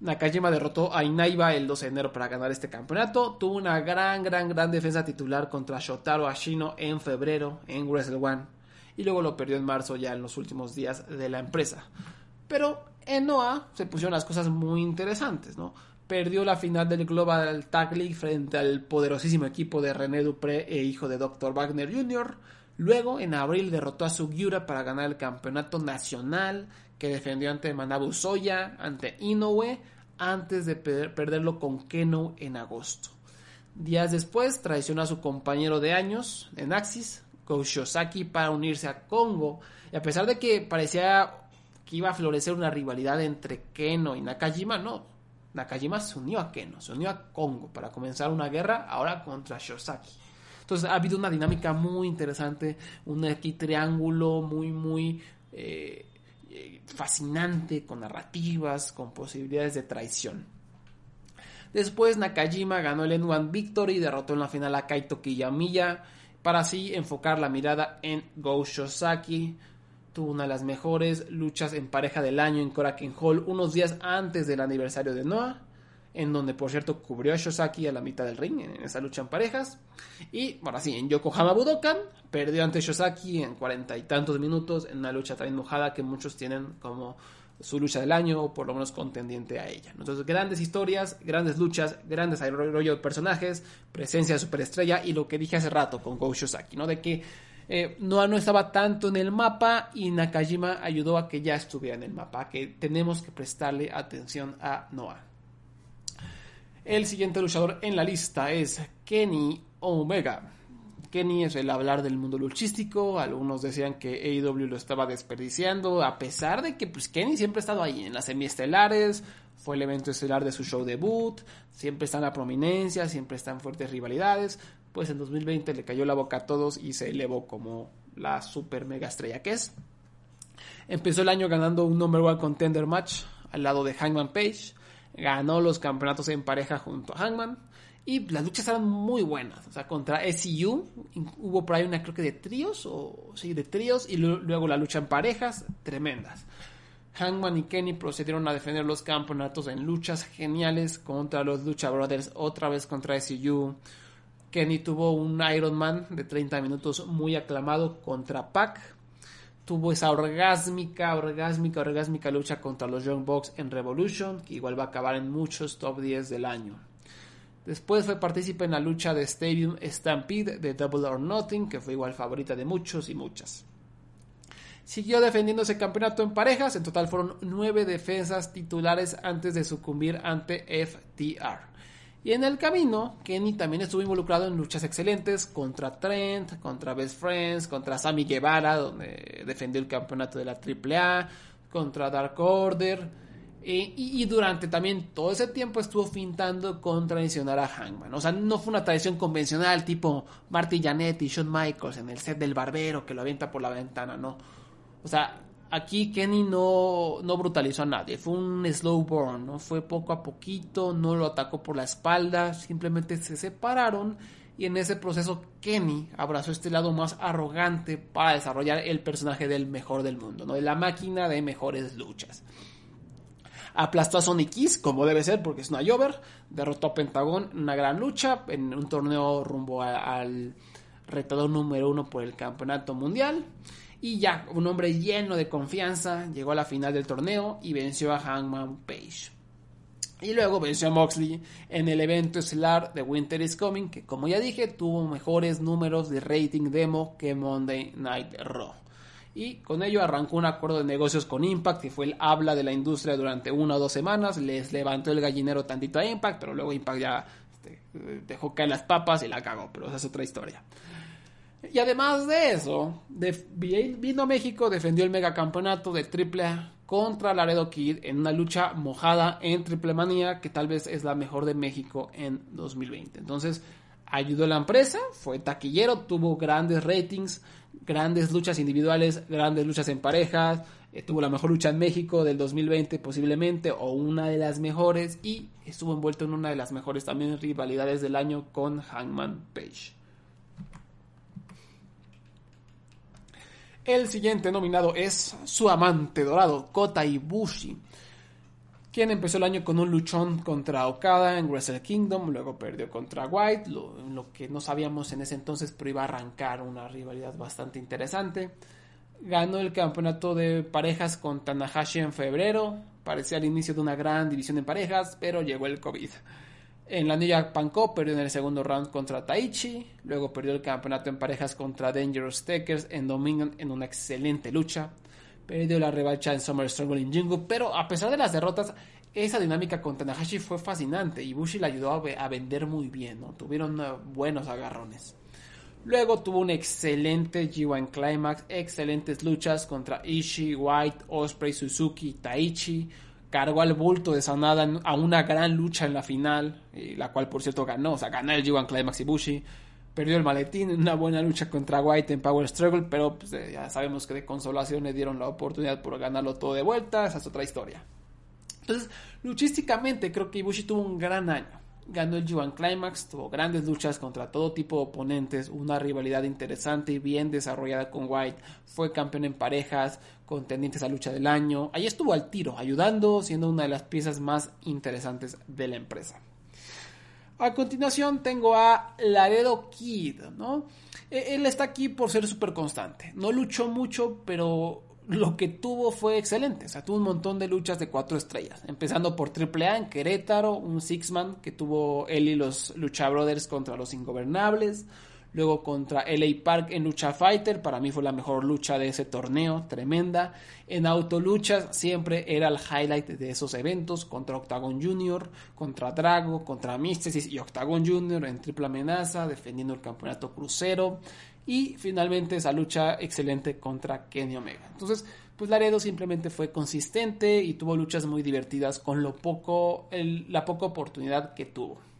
Nakajima derrotó a Inaiba el 12 de enero para ganar este campeonato. Tuvo una gran, gran, gran defensa titular contra Shotaro Ashino en febrero en Wrestle One. Y luego lo perdió en marzo ya en los últimos días de la empresa. Pero en Noah se pusieron las cosas muy interesantes, ¿no? Perdió la final del Global Tag League frente al poderosísimo equipo de René Dupré e hijo de Dr. Wagner Jr. Luego, en abril, derrotó a Sugiura para ganar el campeonato nacional, que defendió ante Manabu Soya, ante Inoue, antes de perderlo con Keno en agosto. Días después traicionó a su compañero de años en Axis, Shosaki, para unirse a Kongo. Y a pesar de que parecía que iba a florecer una rivalidad entre Keno y Nakajima, no. Nakajima se unió a Keno, se unió a Kongo para comenzar una guerra ahora contra Shosaki. Entonces ha habido una dinámica muy interesante, un aquí triángulo muy, muy eh, eh, fascinante, con narrativas, con posibilidades de traición. Después Nakajima ganó el N1 Victory y derrotó en la final a Kaito Kiyamiya para así enfocar la mirada en Go Shosaki. Tuvo una de las mejores luchas en pareja del año en Korakuen Hall unos días antes del aniversario de Noah, en donde por cierto cubrió a Shosaki a la mitad del ring en esa lucha en parejas. Y bueno, así en Yokohama Budokan perdió ante Shosaki en cuarenta y tantos minutos en una lucha tan enojada que muchos tienen como su lucha del año o por lo menos contendiente a ella. Entonces, grandes historias, grandes luchas, grandes rollo de personajes, presencia de superestrella y lo que dije hace rato con Go Shosaki, ¿no? De que eh, Noah no estaba tanto en el mapa y Nakajima ayudó a que ya estuviera en el mapa, que tenemos que prestarle atención a Noah. El siguiente luchador en la lista es Kenny Omega. Kenny es el hablar del mundo luchístico. Algunos decían que AEW lo estaba desperdiciando, a pesar de que pues, Kenny siempre ha estado ahí en las semiestelares. Fue el evento estelar de su show debut. Siempre está en la prominencia, siempre están fuertes rivalidades. Pues en 2020 le cayó la boca a todos y se elevó como la super mega estrella que es. Empezó el año ganando un number one contender match al lado de Hangman Page. Ganó los campeonatos en pareja junto a Hangman y las luchas eran muy buenas. O sea, contra SCU hubo por ahí una creo que de tríos, o sí, de tríos, y luego la lucha en parejas, tremendas. Hangman y Kenny procedieron a defender los campeonatos en luchas geniales contra los Lucha Brothers, otra vez contra SCU. Kenny tuvo un Iron Man de 30 minutos muy aclamado contra Pac. Tuvo esa orgásmica, orgásmica, orgásmica lucha contra los Young Bucks en Revolution, que igual va a acabar en muchos top 10 del año. Después fue partícipe en la lucha de Stadium Stampede de Double or Nothing, que fue igual favorita de muchos y muchas. Siguió defendiendo ese campeonato en parejas, en total fueron nueve defensas titulares antes de sucumbir ante FTR. Y en el camino, Kenny también estuvo involucrado en luchas excelentes contra Trent, contra Best Friends, contra Sammy Guevara, donde defendió el campeonato de la AAA, contra Dark Order, eh, y, durante también todo ese tiempo estuvo fintando con traicionar a Hangman. O sea, no fue una tradición convencional tipo Marty Janetti y Shawn Michaels en el set del barbero que lo avienta por la ventana, no. O sea, aquí Kenny no, no brutalizó a nadie. Fue un slow burn, ¿no? Fue poco a poquito, no lo atacó por la espalda, simplemente se separaron. Y en ese proceso Kenny abrazó este lado más arrogante para desarrollar el personaje del mejor del mundo, ¿no? De la máquina de mejores luchas. Aplastó a Sonic Kiss, como debe ser, porque es una Jover. Derrotó a Pentagón en una gran lucha, en un torneo rumbo al retador número uno por el campeonato mundial. Y ya, un hombre lleno de confianza, llegó a la final del torneo y venció a Hangman Page. Y luego venció a Moxley en el evento estelar de Winter is Coming, que como ya dije, tuvo mejores números de rating demo que Monday Night Raw y con ello arrancó un acuerdo de negocios con Impact, que fue el habla de la industria durante una o dos semanas, les levantó el gallinero tantito a Impact, pero luego Impact ya este, dejó caer las papas y la cagó, pero esa es otra historia. Y además de eso, vino a México, defendió el megacampeonato de AAA contra Laredo Kid en una lucha mojada en Triple Manía, que tal vez es la mejor de México en 2020. Entonces, ayudó a la empresa, fue taquillero, tuvo grandes ratings, grandes luchas individuales, grandes luchas en parejas, eh, tuvo la mejor lucha en México del 2020 posiblemente, o una de las mejores, y estuvo envuelto en una de las mejores también rivalidades del año con Hangman Page. El siguiente nominado es su amante dorado, Kota Ibushi quien empezó el año con un luchón contra Okada en Wrestle Kingdom, luego perdió contra White, lo, lo, que no sabíamos en ese entonces, pero iba a arrancar una rivalidad bastante interesante. Ganó el campeonato de parejas con Tanahashi en febrero, parecía el inicio de una gran división en parejas, pero llegó el COVID. En la New York Cup perdió en el segundo round contra Taichi, luego perdió el campeonato en parejas contra Dangerous Takers en Dominion en una excelente lucha perdió la revancha en Summer Struggle en Jingu, pero a pesar de las derrotas, esa dinámica con Tanahashi fue fascinante y Bushi le ayudó a, vender muy bien. Tuvieron uh, buenos agarrones. Luego tuvo un excelente G1 Climax, excelentes luchas contra Ishii, White, Osprey, Suzuki, Taichi. Cargó al bulto de Sanada a una gran lucha en la final, la cual por cierto ganó, o sea, ganó el G1 Climax y Bushi. Perdió el maletín en una buena lucha contra White en Power Struggle, pero pues, eh, ya sabemos que de consolación le dieron la oportunidad por ganarlo todo de vuelta, esa es otra historia. Entonces, luchísticamente creo que Ibushi tuvo un gran año ganó el G1 Climax, tuvo grandes luchas contra todo tipo de oponentes, una rivalidad interesante y bien desarrollada con White, fue campeón en parejas, contendientes a lucha del año, ahí estuvo al tiro, ayudando, siendo una de las piezas más interesantes de la empresa. A continuación tengo a Laredo Kid, ¿no? E-, él está aquí por ser súper constante. No luchó mucho, pero lo que tuvo fue excelente. O sea, tuvo un montón de luchas de cuatro estrellas. Empezando por AAA en Querétaro, un Six-Man que tuvo él y los Lucha Brothers contra los Ingobernables. Luego contra LA Park en Lucha Fighter, para mí fue la mejor lucha de ese torneo, tremenda. En Autoluchas siempre era el highlight de esos eventos, contra Octagon Junior, contra Drago, contra Místesis y Octagon Junior en triple amenaza, defendiendo el campeonato crucero. Y finalmente esa lucha excelente contra Kenny Omega. Entonces, pues Laredo simplemente fue consistente y tuvo luchas muy divertidas con lo poco, la poca oportunidad que tuvo.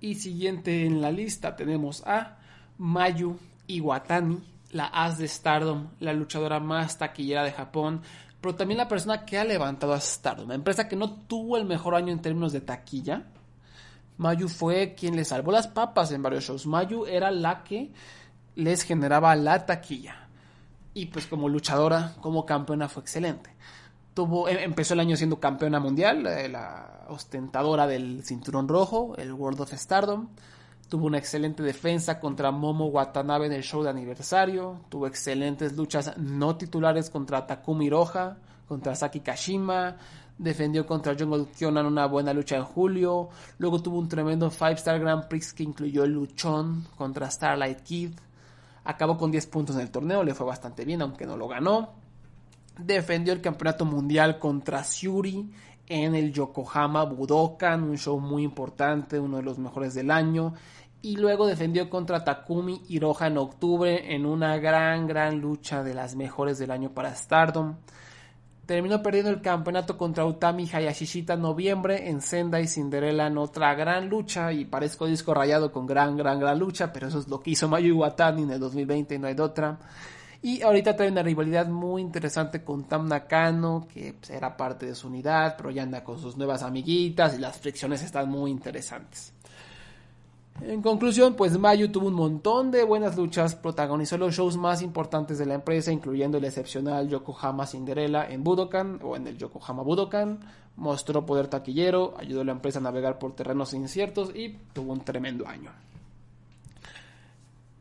Y siguiente en la lista tenemos a Mayu Iwatani, la as de Stardom, la luchadora más taquillera de Japón, pero también la persona que ha levantado a Stardom, empresa que no tuvo el mejor año en términos de taquilla. Mayu fue quien le salvó las papas en varios shows. Mayu era la que les generaba la taquilla. Y pues como luchadora, como campeona fue excelente. Em, empezó el año siendo campeona mundial, eh, la ostentadora del cinturón rojo, el World of Stardom. Tuvo una excelente defensa contra Momo Watanabe en el show de aniversario. Tuvo excelentes luchas no titulares contra Takumi Roja, contra Saki Kashima. Defendió contra Jungle Kyonan una buena lucha en julio. Luego tuvo un tremendo 5-Star Grand Prix que incluyó el luchón contra Starlight Kid. Acabó con 10 puntos en el torneo, le fue bastante bien, aunque no lo ganó. Defendió el campeonato mundial contra Shuri en el Yokohama Budokan, un show muy importante, uno de los mejores del año. Y luego defendió contra Takumi Hiroha en octubre en una gran, gran lucha de las mejores del año para Stardom. Terminó perdiendo el campeonato contra Utami Hayashishita en noviembre en Sendai Cinderella en otra gran lucha y parezco disco rayado con gran, gran, gran lucha, pero eso es lo que hizo Mayu Iwatani en el 2020 y no hay de otra. Y ahorita trae una rivalidad muy interesante con Tam Nakano, que pues, era parte de su unidad, pero ya anda con sus nuevas amiguitas y las fricciones están muy interesantes. En conclusión, pues Mayu tuvo un montón de buenas luchas, protagonizó los shows más importantes de la empresa, incluyendo el excepcional Yokohama Cinderella en Budokan o en el Yokohama Budokan, mostró poder taquillero, ayudó a la empresa a navegar por terrenos inciertos y tuvo un tremendo año.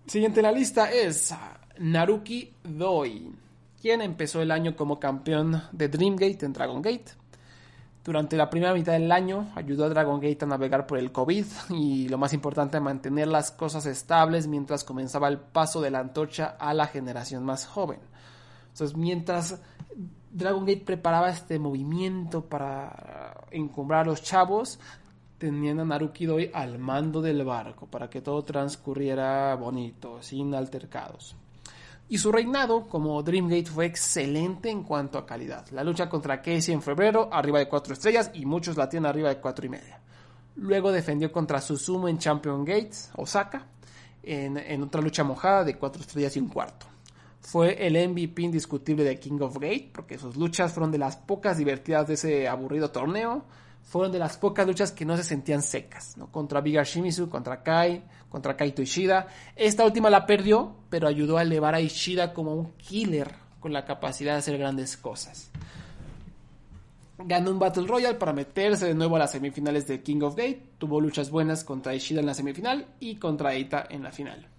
Siguiente en la lista es Naruki Doi, quien empezó el año como campeón de Dreamgate en Dragon Gate durante la primera mitad del año ayudó a Dragon Gate a navegar por el COVID y lo más importante, mantener las cosas estables mientras comenzaba el paso de la antorcha a la generación más joven. Entonces, mientras Dragon Gate preparaba este movimiento para encumbrar a los chavos, tenían a Naruki Doi al mando del barco para que todo transcurriera bonito, sin altercados. Y su reinado como Dreamgate fue excelente en cuanto a calidad. La lucha contra Casey en febrero, arriba de 4 estrellas, y muchos la tienen arriba de 4 y media. Luego defendió contra Susumu en Champion Gates, Osaka, en, en otra lucha mojada de 4 estrellas y un cuarto. Fue el MVP indiscutible de King of Gate, porque sus luchas fueron de las pocas divertidas de ese aburrido torneo fueron de las pocas luchas que no se sentían secas, ¿no? Contra Bigar Shimizu, contra Kai, contra Kaito Ishida. Esta última la perdió, pero ayudó a elevar a Ishida como un killer con la capacidad de hacer grandes cosas. Ganó un Battle Royale para meterse de nuevo a las semifinales de King of Gate. Tuvo luchas buenas contra Ishida en la semifinal y contra Eita en la final.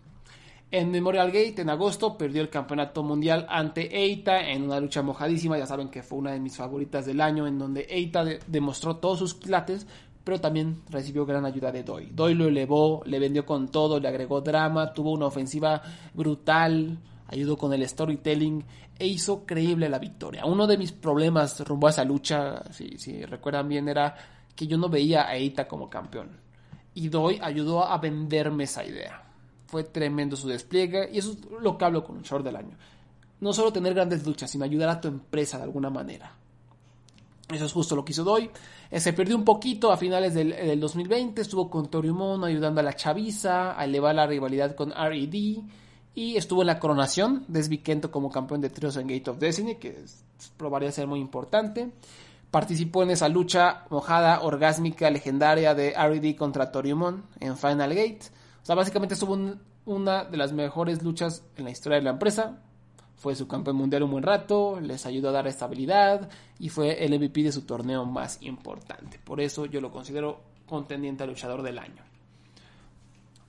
En Memorial Gate, en agosto, perdió el campeonato mundial ante Eita en una lucha mojadísima. Ya saben que fue una de mis favoritas del año, en donde Eita demostró todos sus quilates, pero también recibió gran ayuda de Doi. Doi lo elevó, le vendió con todo, le agregó drama, tuvo una ofensiva brutal ayudó con el storytelling e hizo creíble la victoria. Uno de mis problemas rumbo a esa lucha, si, si recuerdan bien, era que yo no veía a Eita como campeón. Y Doi ayudó a venderme esa idea. Fue tremendo su despliegue y eso es lo que hablo con un short del año. No solo tener grandes luchas, sino ayudar a tu empresa de alguna manera. Eso es justo lo que hizo Doi. Eh, se perdió un poquito a finales del, 2020. Estuvo con Toriumon ayudando a la Chaviza a elevar la rivalidad con RED. Y estuvo en la coronación de Svikento como campeón de tríos en Gate of Destiny, que probaría ser muy importante. Participó en esa lucha mojada, orgásmica, legendaria de RED contra Toriumon en Final Gate. Sea, básicamente estuvo una de las mejores luchas en la historia de la empresa fue su campeón mundial un buen rato, les ayudó a dar estabilidad y fue el MVP de su torneo más importante. Por eso yo lo considero contendiente al luchador del año.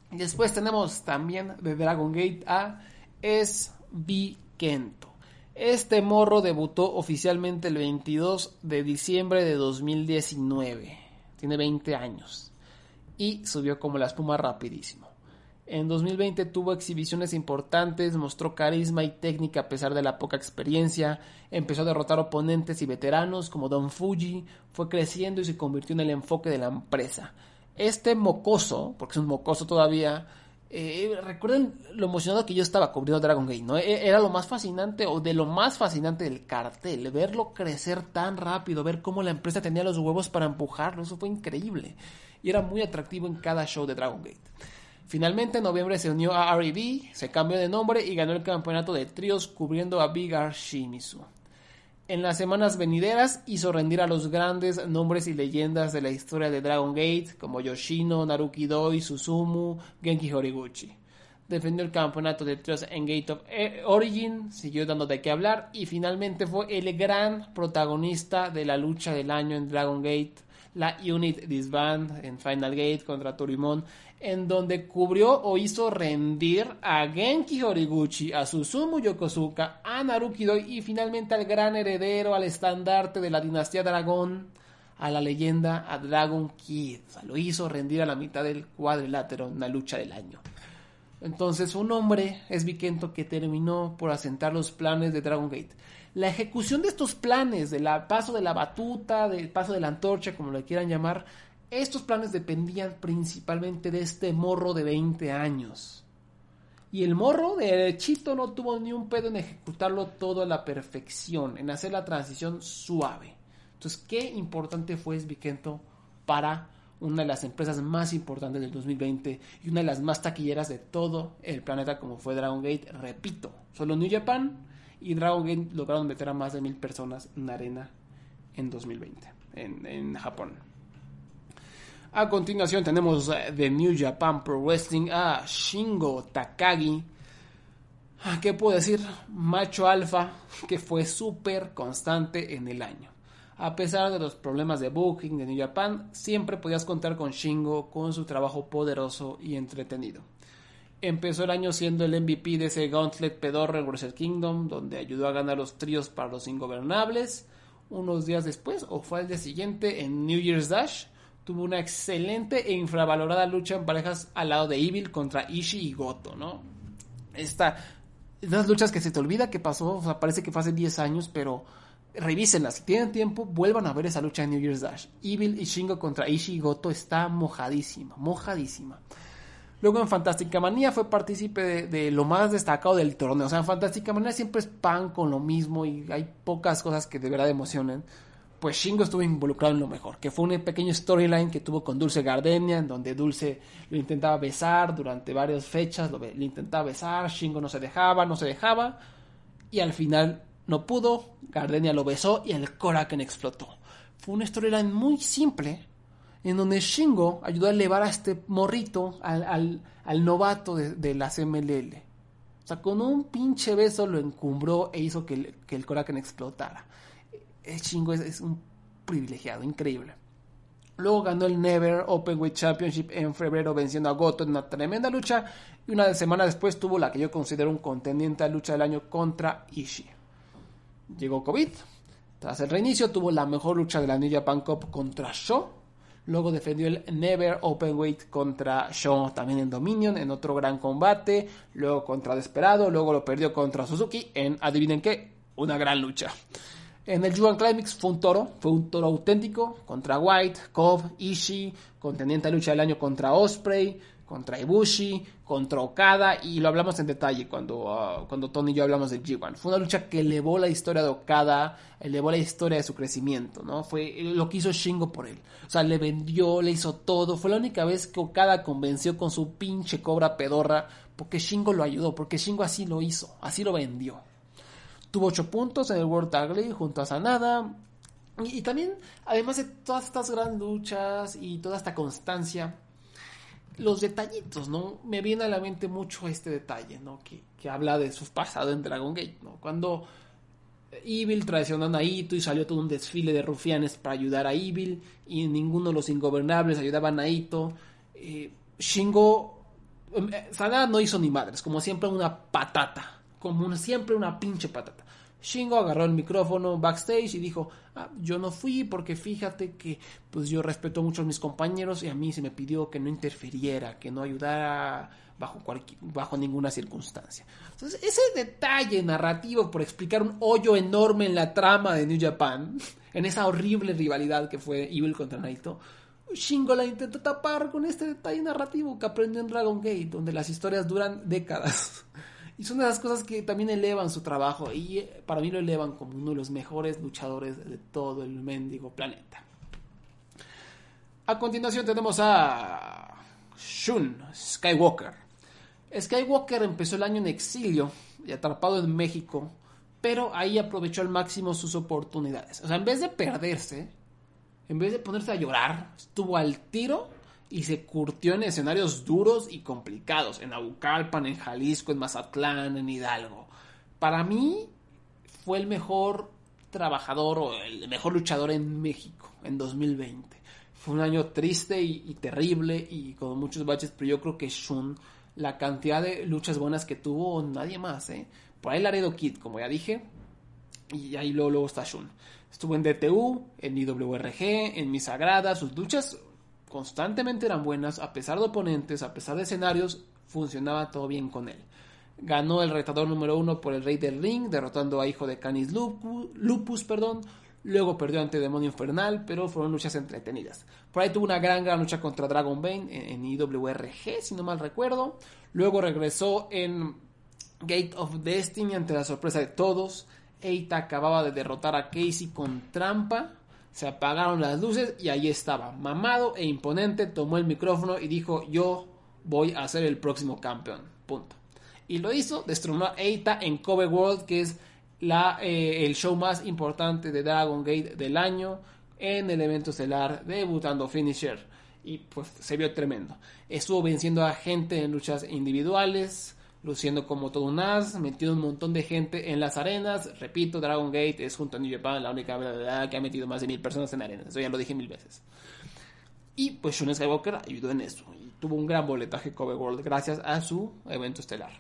Después tenemos también de Dragon Gate a SB Kento. Este morro debutó oficialmente el 22 de diciembre de 2019. Tiene 20 años. Y subió como la espuma rapidísimo. En 2020 tuvo exhibiciones importantes, mostró carisma y técnica a pesar de la poca experiencia, empezó a derrotar oponentes y veteranos como Don Fuji, fue creciendo y se convirtió en el enfoque de la empresa. Este mocoso, porque es un mocoso todavía, eh, recuerden lo emocionado que yo estaba cubriendo Dragon Gate, ¿no? E-, era lo más fascinante o de lo más fascinante del cartel, verlo crecer tan rápido, ver cómo la empresa tenía los huevos para empujarlo, eso fue increíble. Y era muy atractivo en cada show de Dragon Gate. Finalmente en noviembre se unió a R.E.D., se cambió de nombre y ganó el campeonato de tríos cubriendo a Bigar Shimizu. En las semanas venideras hizo rendir a los grandes nombres y leyendas de la historia de Dragon Gate como Yoshino, Naruki Doi, Susumu, Genki Horiguchi. Defendió el campeonato de tríos en Gate of Origin, siguió dando de qué hablar y finalmente fue el gran protagonista de la lucha del año en Dragon Gate, la Unit Disband en Final Gate contra Torimon en donde cubrió o hizo rendir a Genki Horiguchi, a Susumu Yokosuka, a Naruki Doi y finalmente al gran heredero, al estandarte de la dinastía Dragón, a la leyenda, a Dragon Kid. lo hizo rendir a la mitad del cuadrilátero en la lucha del año. Entonces, un hombre es Vikento que terminó por asentar los planes de Dragon Gate. La ejecución de estos planes, del paso de la batuta, del paso de la antorcha, como lo quieran llamar, estos planes dependían principalmente de este morro de 20 años. Y el morro derechito no tuvo ni un pedo en ejecutarlo todo a la perfección, en hacer la transición suave. Entonces, qué importante fue Svikento para una de las empresas más importantes del 2020 y una de las más taquilleras de todo el planeta como fue Dragon Gate. Repito, solo New Japan y Dragon Gate lograron meter a más de mil personas en arena en 2020 en, en Japón. A continuación tenemos de eh, New Japan Pro Wrestling a Shingo Takagi. Ah, ¿Qué puedo decir? Macho alfa que fue súper constante en el año. A pesar de los problemas de booking de New Japan, siempre podías contar con Shingo con su trabajo poderoso y entretenido. Empezó el año siendo el MVP de ese Gauntlet pedorro en Wrestle Kingdom, donde ayudó a ganar los tríos para los ingobernables. Unos días después, o fue el día siguiente, en New Year's Dash, tuvo una excelente e infravalorada lucha en parejas al lado de Evil contra Ishii y Goto, ¿no? Esta, estas luchas que se te olvida que pasó, o sea, parece que fue hace 10 años, pero revísenlas, si tienen tiempo, vuelvan a ver esa lucha en New Year's Dash. Evil y Shingo contra Ishii y Goto está mojadísima, mojadísima. Luego en Fantástica Manía fue partícipe de, de, lo más destacado del torneo. O sea, en Fantástica Manía siempre es pan con lo mismo y hay pocas cosas que de verdad emocionen pues Shingo estuvo involucrado en lo mejor, que fue un pequeño storyline que tuvo con Dulce Gardenia, en donde Dulce lo intentaba besar durante varias fechas, lo, intentaba besar, Shingo no se dejaba, no se dejaba, y al final no pudo, Gardenia lo besó y el Koraken explotó. Fue una storyline muy simple, en donde Shingo ayudó a elevar a este morrito, al, novato de, de las MLL. O sea, con un pinche beso lo encumbró e hizo que el, que el Koraken explotara es chingo, es, un privilegiado, increíble. Luego ganó el Never Openweight Championship en febrero venciendo a Goto en una tremenda lucha y una semana después tuvo la que yo considero un contendiente a lucha del año contra Ishii. Llegó COVID. Tras el reinicio tuvo la mejor lucha de la New Japan Cup contra Sho. Luego defendió el Never Openweight contra Shaw también en Dominion, en otro gran combate. Luego contra Desperado. Luego lo perdió contra Suzuki en, adivinen qué, una gran lucha. En el Juan Climax fue un toro, fue un toro auténtico contra White, Cobb, Ishii, contendiente a lucha del año contra Osprey, contra Ibushi, contra Okada y lo hablamos en detalle cuando, ah, cuando Tony y yo hablamos de G1. Fue una lucha que elevó la historia de Okada, elevó la historia de su crecimiento, ¿no? Fue lo que hizo Shingo por él. O sea, le vendió, le hizo todo. Fue la única vez que Okada convenció con su pinche cobra pedorra porque Shingo lo ayudó, porque Shingo así lo hizo, así lo vendió. Tuvo 8 puntos en el World Tag League junto a Sanada. Y, también, además de todas estas grandes luchas y toda esta constancia, los detallitos, ¿no? Me viene a la mente mucho este detalle, ¿no? Que, que habla de su pasado en Dragon Gate, ¿no? Cuando Evil traicionó a Naito y salió todo un desfile de rufianes para ayudar a Evil y ninguno de los ingobernables ayudaba a Naito. Eh, Shingo, eh, Sanada no hizo ni madres, como siempre una patata, como siempre una pinche patata. Shingo agarró el micrófono backstage y dijo, ah, yo no fui porque fíjate que pues yo respeto mucho a mis compañeros y a mí se me pidió que no interfiriera, que no ayudara bajo, bajo ninguna circunstancia. Entonces, ese detalle narrativo por explicar un hoyo enorme en la trama de New Japan, en esa horrible rivalidad que fue Evil contra Naito, Shingo la intentó tapar con este detalle narrativo que aprendió en Dragon Gate, donde las historias duran décadas. Y son de las cosas que también elevan su trabajo y eh, para mí lo elevan como uno de los mejores luchadores de todo el mendigo planeta. A continuación tenemos a Shun Skywalker. Skywalker empezó el año en exilio y atrapado en México, pero ahí aprovechó al máximo sus oportunidades. O sea, en vez de perderse, en vez de ponerse a llorar, estuvo al tiro y se curtió en escenarios duros y complicados, en Abucalpan, en Jalisco, en Mazatlán, en Hidalgo. Para mí fue el mejor trabajador o el mejor luchador en México en 2020. Fue un año triste y, terrible y con muchos baches, pero yo creo que Shun, la cantidad de luchas buenas que tuvo, nadie más, ¿eh? Por ahí Laredo Kid, como ya dije, y ahí luego, está Shun. Estuvo en DTU, en IWRG, en Mi Sagrada, sus luchas constantemente eran buenas, a pesar de oponentes, a pesar de escenarios, funcionaba todo bien con él. Ganó el retador número uno por el Rey del Ring, derrotando a hijo de Canis Lupus, perdón. Luego perdió ante Demonio Infernal, pero fueron luchas entretenidas. Por ahí tuvo una gran, gran lucha contra Dragon Bane en, IWRG, si no mal recuerdo. Luego regresó en Gate of Destiny ante la sorpresa de todos. Eita acababa de derrotar a Casey con trampa se apagaron las luces y ahí estaba, mamado e imponente, tomó el micrófono y dijo, yo voy a ser el próximo campeón. Punto. Y lo hizo, destronó a Eita en Kobe World, que es la, eh, el show más importante de Dragon Gate del año, en el evento estelar, debutando Finisher. Y pues se vio tremendo. Estuvo venciendo a gente en luchas individuales, luciendo como todo un as, metido un montón de gente en las arenas. Repito, Dragon Gate es junto a New Japan la única verdad que ha metido más de mil personas en arenas. Eso ya lo dije mil veces. Y pues Shun Skywalker ayudó en eso. Y tuvo un gran boletaje Kobe World gracias a su evento estelar.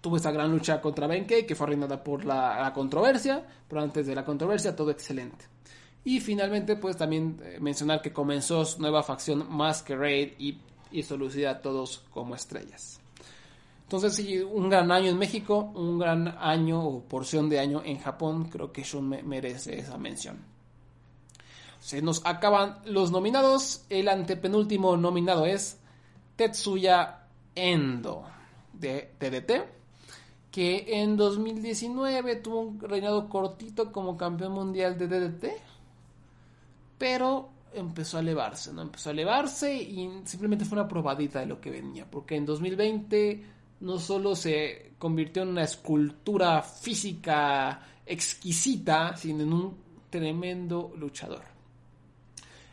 Tuvo esta gran lucha contra Benkei que fue arruinada por la, controversia, pero antes de la controversia todo excelente. Y finalmente pues también eh, mencionar que comenzó su nueva facción Masquerade y hizo lucir a todos como estrellas. Entonces, sí, un gran año en México, un gran año o porción de año en Japón. Creo que Shun merece esa mención. Se nos acaban los nominados. El antepenúltimo nominado es Tetsuya Endo de TDT, que en 2019 tuvo un reinado cortito como campeón mundial de DDT, pero empezó a elevarse, ¿no? Empezó a elevarse y simplemente fue una probadita de lo que venía, porque en 2020 no solo se convirtió en una escultura física exquisita, sino en un tremendo luchador.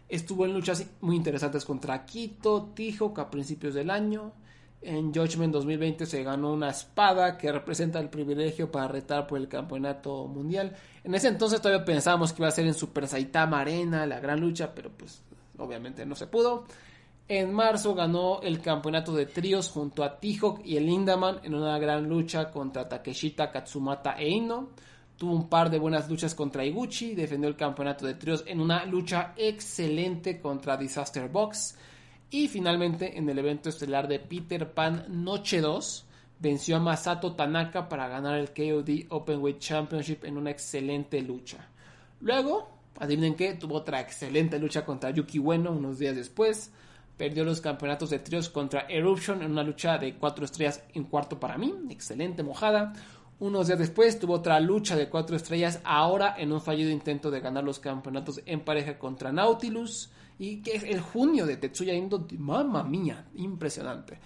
Estuvo en luchas muy interesantes contra Quito, Tijo, a principios del año. En Judgment 2020 se ganó una espada que representa el privilegio para retar por el campeonato mundial. En ese entonces todavía pensábamos que iba a ser en Super Saitama Arena la gran lucha, pero pues obviamente no se pudo. En marzo ganó el campeonato de tríos junto a T-Hawk y el Lindaman en una gran lucha contra Takeshita, Katsumata e Ino. Tuvo un par de buenas luchas contra Iguchi, defendió el campeonato de tríos en una lucha excelente contra Disaster Box. Y finalmente en el evento estelar de Peter Pan Noche 2, venció a Masato Tanaka para ganar el KOD Openweight Championship en una excelente lucha. Luego, adivinen qué, tuvo otra excelente lucha contra Yuki Bueno unos días después. Perdió los campeonatos de tríos contra Eruption en una lucha de cuatro estrellas en cuarto para mí. Excelente mojada. Unos días después tuvo otra lucha de cuatro estrellas, ahora en un fallido intento de ganar los campeonatos en pareja contra Nautilus. Y que es el junio de Tetsuya Indo, mamma mía, impresionante.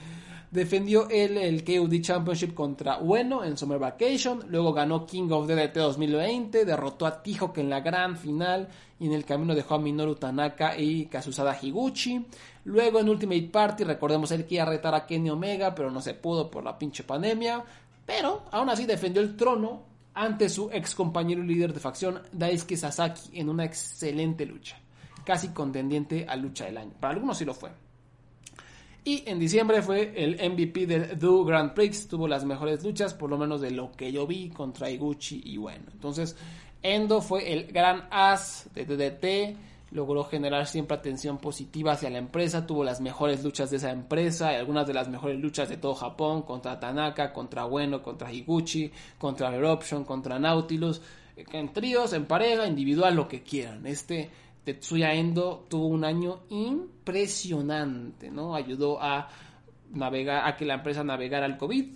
Defendió el, el KOD Championship contra Ueno en Summer Vacation. Luego ganó King of DDT 2020. Derrotó a Tihok en la gran final. Y en el camino dejó a Minoru Tanaka y Kazusada Higuchi. Luego en Ultimate Party, recordemos él que iba a retar a Kenny Omega, pero no se pudo por la pinche pandemia. Pero aún así defendió el trono ante su ex compañero y líder de facción Daisuke Sasaki en una excelente lucha. Casi contendiente a lucha del año. Para algunos sí lo fue. Y en diciembre fue el MVP del Do Grand Prix. Tuvo las mejores luchas, por lo menos de lo que yo vi, contra Iguchi y bueno. Entonces, Endo fue el gran as de DDT. Logró generar siempre atención positiva hacia la empresa. Tuvo las mejores luchas de esa empresa. Y algunas de las mejores luchas de todo Japón. Contra Tanaka, contra Bueno, contra Higuchi, contra Eruption, contra Nautilus. En tríos, en pareja, individual, lo que quieran. Este Tetsuya Endo tuvo un año impresionante, ¿no? Ayudó a navegar, a que la empresa navegara al COVID,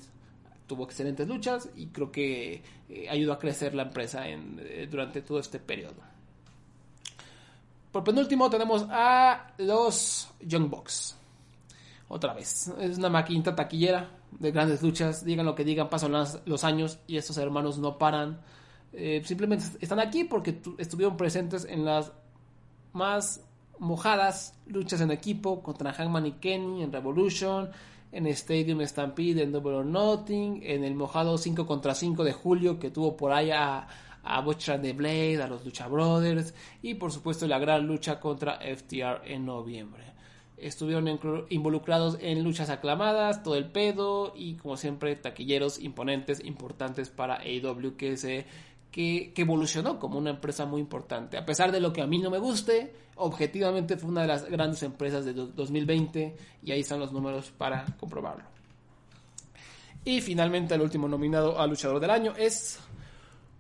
tuvo excelentes luchas y creo que eh, ayudó a crecer la empresa eh, durante todo este periodo. Por penúltimo tenemos a los Young Bucks. Otra vez, es una maquinita taquillera de grandes luchas, digan lo que digan, pasan los años y estos hermanos no paran. Eh, simplemente están aquí porque estuvieron presentes en las más mojadas luchas en equipo contra Hangman y Kenny en Revolution, en Stadium Stampede, en Double or Nothing, en el mojado 5 contra 5 de julio que tuvo por ahí a, a Butcher de Blade, a los Lucha Brothers y por supuesto la gran lucha contra FTR en noviembre. Estuvieron involucrados en luchas aclamadas, todo el pedo y como siempre taquilleros imponentes, importantes para AEW que se que, evolucionó como una empresa muy importante. A pesar de lo que a mí no me guste, objetivamente fue una de las grandes empresas de 2020 y ahí están los números para comprobarlo. Y finalmente el último nominado a luchador del año es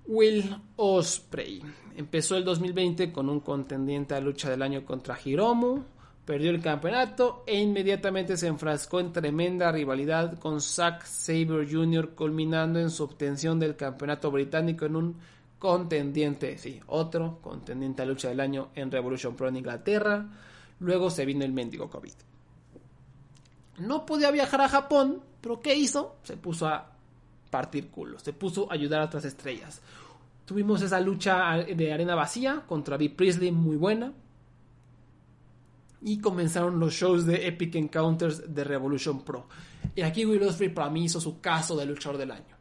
Will Osprey. Empezó el 2020 con un contendiente a lucha del año contra Hiromu, perdió el campeonato e inmediatamente se enfrascó en tremenda rivalidad con Zack Sabre Jr., culminando en su obtención del campeonato británico en un contendiente, sí, otro contendiente a lucha del año en Revolution Pro en Inglaterra. Luego se vino el mendigo COVID. No podía viajar a Japón, pero ¿qué hizo? Se puso a partir culo, se puso a ayudar a otras estrellas. Tuvimos esa lucha de arena vacía contra B. Priestley muy buena y comenzaron los shows de Epic Encounters de Revolution Pro. Y aquí Will Ospreay para mí hizo su caso de luchador del año.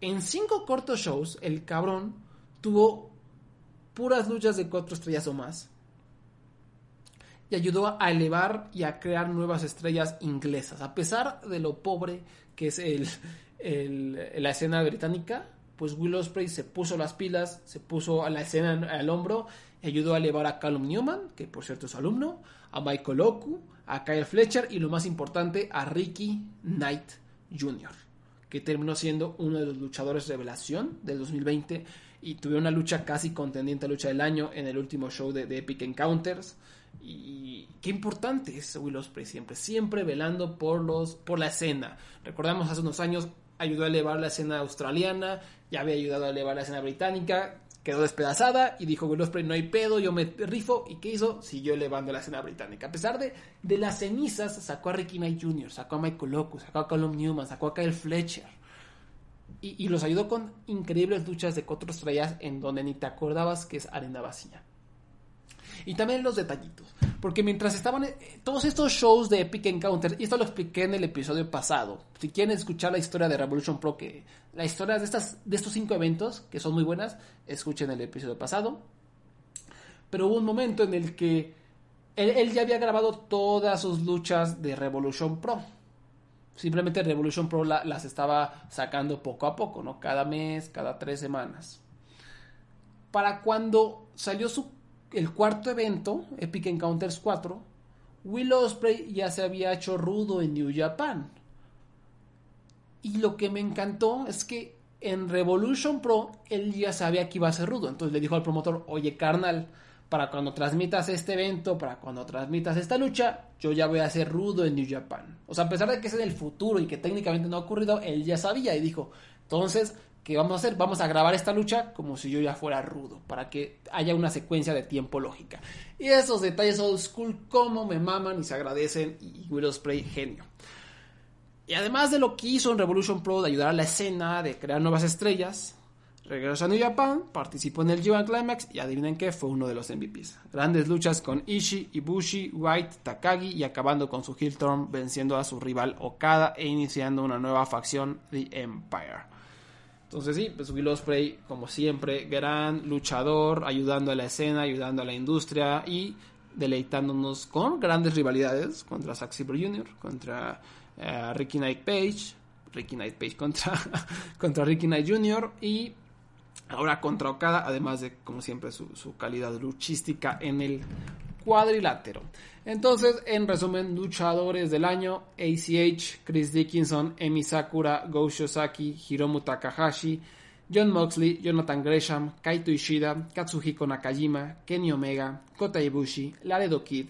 En cinco cortos shows, el cabrón tuvo puras luchas de cuatro estrellas o más. Y ayudó a elevar y a crear nuevas estrellas inglesas. A pesar de lo pobre que es el, la escena británica, pues Will Ospreay se puso las pilas, se puso a la escena al hombro, ayudó a elevar a Callum Newman, que por cierto es alumno, a Michael Oku, a Kyle Fletcher y lo más importante, a Ricky Knight Jr., que terminó siendo uno de los luchadores revelación del 2020 y tuvo una lucha casi contendiente a lucha del año en el último show de, Epic Encounters. Y qué importante es Will Ospreay siempre, siempre velando por, los, por la escena. Recordamos hace unos años ayudó a elevar la escena australiana, ya había ayudado a elevar la escena británica, quedó despedazada y dijo Will Ospreay no hay pedo, yo me rifo y ¿qué hizo? Siguió elevando la escena británica. A pesar de, de las cenizas sacó a Ricky Knight Jr., sacó a Michael Locke, sacó a Colum Newman, sacó a Kyle Fletcher. Y, y, los ayudó con increíbles luchas de cuatro estrellas en donde ni te acordabas que es arena vacía. Y también los detallitos. Porque mientras estaban eh, todos estos shows de Epic Encounter, y esto lo expliqué en el episodio pasado, si quieren escuchar la historia de Revolution Pro, que la historia de, estas, de estos cinco eventos, que son muy buenas, escuchen el episodio pasado. Pero hubo un momento en el que él, ya había grabado todas sus luchas de Revolution Pro. Simplemente Revolution Pro las estaba sacando poco a poco, ¿no? Cada mes, cada tres semanas. para cuando salió su, el cuarto evento, Epic Encounters 4, Will Ospreay ya se había hecho rudo en New Japan. Y lo que me encantó es que en Revolution Pro él ya sabía que iba a ser rudo. Entonces le dijo al promotor, oye carnal, para cuando transmitas este evento, para cuando transmitas esta lucha, yo ya voy a ser rudo en New Japan. O sea, a pesar de que es en el futuro y que técnicamente no ha ocurrido, él ya sabía y dijo, entonces, ¿qué vamos a hacer? Vamos a grabar esta lucha como si yo ya fuera rudo, para que haya una secuencia de tiempo lógica. Y esos detalles old school, como me maman y se agradecen, y Will Spray, genio. Y además de lo que hizo en Revolution Pro de ayudar a la escena, de crear nuevas estrellas, regresó a New Japan, participó en el G1 Climax y adivinen qué, fue uno de los MVPs. Grandes luchas con Ishii, Ibushi, White, Takagi y acabando con su heel turn venciendo a su rival Okada e iniciando una nueva facción, The Empire. Entonces sí, pues Will Ospreay, como siempre, gran luchador, ayudando a la escena, ayudando a la industria y deleitándonos con grandes rivalidades contra Zack Sabre Jr., contra eh, Ricky Knight Page, Ricky Knight Page contra, contra Ricky Knight Jr. y ahora contra Okada, además de, como siempre, su calidad luchística en el cuadrilátero. Entonces, en resumen, luchadores del año, ACH, Chris Dickinson, Emi Sakura, Go Shosaki, Hiromu Takahashi, John Moxley, Jonathan Gresham, Kaito Ishida, Katsuhiko Nakajima, Kenny Omega, Kota Ibushi, Laredo Kid,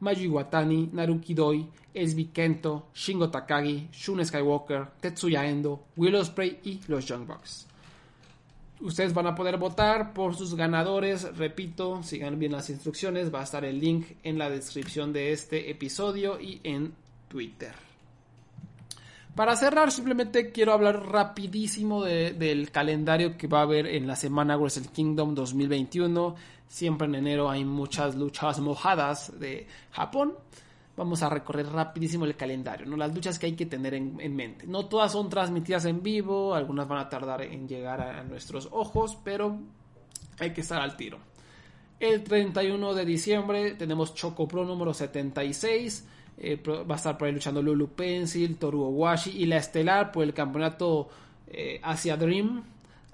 Mayu Iwatani, Naruki Doi, SB Kento, Shingo Takagi, Shun Skywalker, Tetsuya Endo, Will Ospreay y los Young Bucks. Ustedes van a poder votar por sus ganadores. Repito, sigan bien las instrucciones. Va a estar el link en la descripción de este episodio y en Twitter. Para cerrar, simplemente quiero hablar rapidísimo del calendario que va a haber en la semana Wrestle Kingdom 2021. Siempre en enero hay muchas luchas mojadas de Japón vamos a recorrer rapidísimo el calendario, ¿no? Las luchas que hay que tener en, mente. No todas son transmitidas en vivo, algunas van a tardar en llegar a, nuestros ojos, pero hay que estar al tiro. El 31 de diciembre tenemos Choco Pro número 76. Eh, va a estar por ahí luchando Lulu Pencil, Toru Owashi y la estelar por el campeonato eh, Asia Dream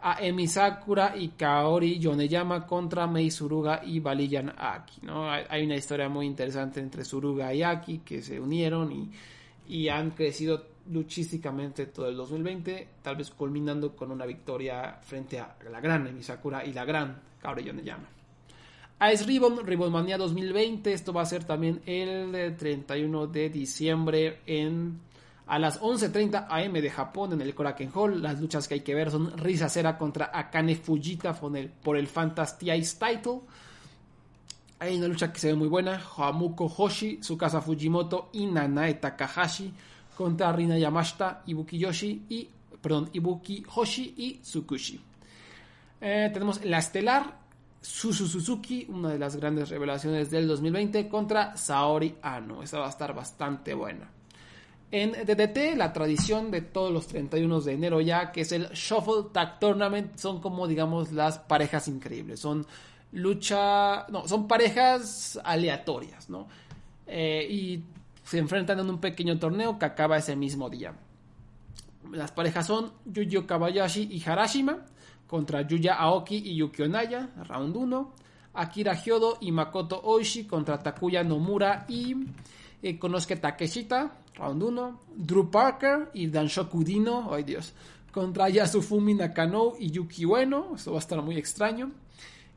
a Emi Sakura y Kaori Yoneyama contra Mei Suruga y Baliyan Aki. ¿no? Hay una historia muy interesante entre Suruga y Aki que se unieron y, y han crecido luchísticamente todo el 2020, tal vez culminando con una victoria frente a la gran Emi Sakura y la gran Kaori Yoneyama. Ice Ribbon, Ribbon Mania 2020, esto va a ser también el 31 de diciembre en a las 11.30 am de Japón en el Korakuen Hall. Las luchas que hay que ver son Risa Cera contra Akane Fujita por el, por el Fantasy Ice Title. Hay una lucha que se ve muy buena. Hamuko Hoshi, Tsukasa Fujimoto y Nanae Takahashi contra Rina Yamashita, Ibuki Yoshi y, perdón, Ibuki Hoshi y Tsukushi. Eh, tenemos la estelar Susu Suzuki, una de las grandes revelaciones del 2020 contra Saori Ano. Esta va a estar bastante buena. En DDT, la tradición de todos los 31 de enero ya, que es el Shuffle Tag Tournament, son como digamos las parejas increíbles. Son lucha, no, son parejas aleatorias, ¿no? Eh, y se enfrentan en un pequeño torneo que acaba ese mismo día. Las parejas son Yuyo Kabayashi y Harashima contra Yuya Aoki y Yuki Onaya, round 1. Akira Hyodo y Makoto Oishi contra Takuya Nomura y eh, Konosuke Takeshita, round 1. Drew Parker y Danshoku Dino, ay Dios, contra Yasufumi Nakano y Yuki Ueno, esto va a estar muy extraño.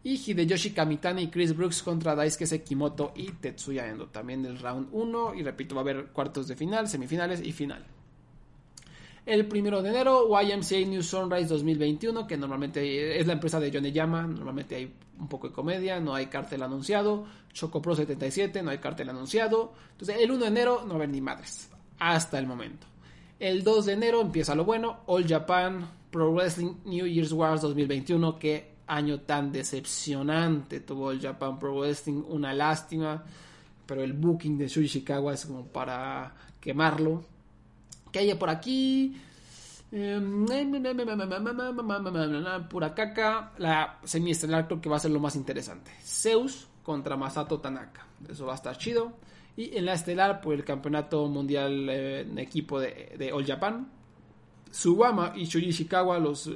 Y Hideyoshi Kamitani y Chris Brooks contra Daisuke Sekimoto y Tetsuya Endo, también del round 1. Y repito, va a haber cuartos de final, semifinales y final. El primero de enero, YMCA New Sunrise 2021, que normalmente es la empresa de Yoneyama, normalmente hay un poco de comedia, no hay cartel anunciado. Choco Pro 77, no hay cartel anunciado. Entonces, el 1 de enero no va a haber ni madres, hasta el momento. El 2 de enero empieza lo bueno, All Japan Pro Wrestling New Year's Wars 2021, que año tan decepcionante tuvo All Japan Pro Wrestling, una lástima, pero el booking de Shuji Ishikawa es como para quemarlo que haya por aquí. Pura caca. La semiestelar creo que va a ser lo más interesante. Zeus contra Masato Tanaka. Eso va a estar chido. Y en la estelar, por el campeonato mundial en equipo de, All Japan. Subama y Shuji Ishikawa, los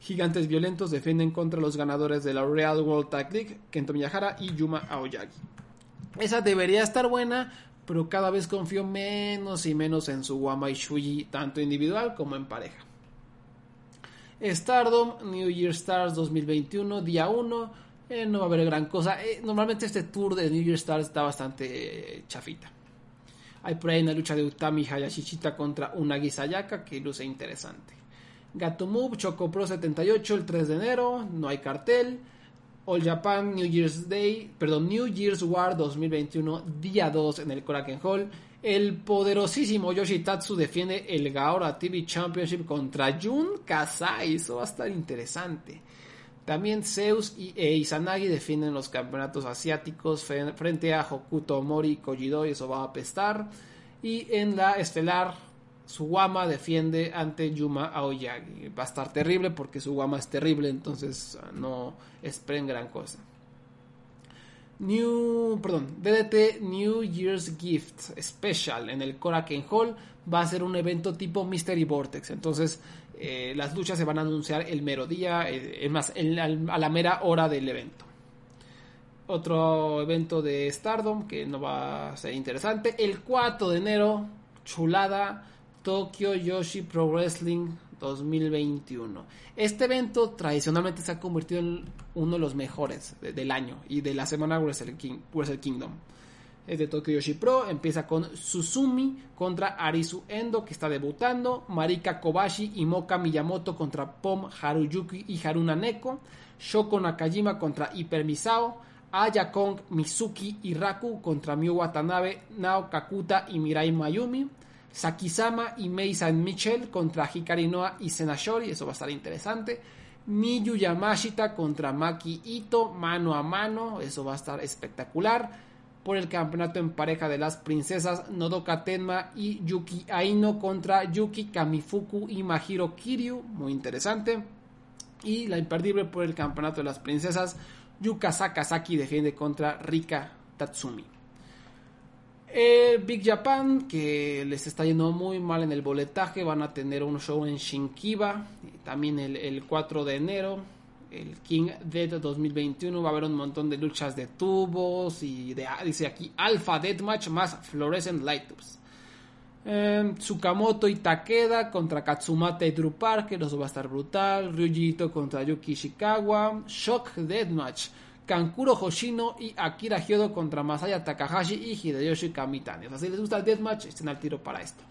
Gigantes Violentos defienden contra los ganadores de la Real World Tag League, Kento Miyahara y Yuma Aoyagi. Esa debería estar buena, pero cada vez confío menos y menos en su Wama y Shuji, tanto individual como en pareja. Stardom, New Year Stars 2021, día 1. Eh, no va a haber gran cosa. Eh, normalmente este tour de New Year Stars está bastante eh, chafita. Hay por ahí una lucha de Utami Hayashishita contra Unagi Sayaka que luce interesante. Gato Move, Choco Pro 78 el 3 de enero, no hay cartel. All Japan New Year's Day, perdón, New Year's War 2021, día 2 en el Korakuen Hall. El poderosísimo Yoshitatsu defiende el Gaora TV Championship contra Jun Kasai. Eso va a estar interesante. También Zeus y e Izanagi defienden los campeonatos asiáticos frente a Hokuto Mori Kojido. Y eso va a apestar. Y en la estelar, Suwama defiende ante Yuma Aoyagi. Va a estar terrible porque Suwama es terrible. Entonces no esperen gran cosa. New, perdón, DDT New Year's Gift Special en el Korakuen Hall va a ser un evento tipo Mystery Vortex. Entonces, eh, las luchas se van a anunciar el mero día, eh, es más, a la mera hora del evento. Otro evento de Stardom que no va a ser interesante. El 4 de enero, chulada, Tokyo Yoshi Pro Wrestling 2021. Este evento tradicionalmente se ha convertido en uno de los mejores del año y de la semana Wrestle, Kingdom. Es de Tokyo Yoshi Pro, empieza con Susumi contra Arisu Endo que está debutando, Marika Kobashi y Moka Miyamoto contra Pom Haruyuki y Haruna Neko, Shoko Nakajima contra Hyper Misao, Aya Kong, Mizuki y Raku contra Miu Watanabe, Nao Kakuta y Mirai Mayumi, Sakisama y Mei San Michel contra Hikari Noa y Senashori, eso va a estar interesante. Miyu Yamashita contra Maki Ito, mano a mano, eso va a estar espectacular. Por el campeonato en pareja de las princesas, Nodoka Tenma y Yuki Aino contra Yuki Kamifuku y Mahiro Kiryu, muy interesante. Y la imperdible por el campeonato de las princesas, Yuka Sakazaki defiende contra Rika Tatsumi. El Big Japan, que les está yendo muy mal en el boletaje, van a tener un show en Shinkiba, también el, 4 de enero, el King Dead 2021, va a haber un montón de luchas de tubos y de, dice aquí, Alpha Deathmatch más Fluorescent Light Tubes. Eh, Tsukamoto y Takeda contra Katsumata y Drew Parker, eso va a estar brutal. Ryujito contra Yuki Ishikawa. Shock Deathmatch Kankuro Hoshino y Akira Hyodo contra Masaya Takahashi y Hideyoshi Kamitani. O sea, si les gusta el Deathmatch, estén al tiro para esto.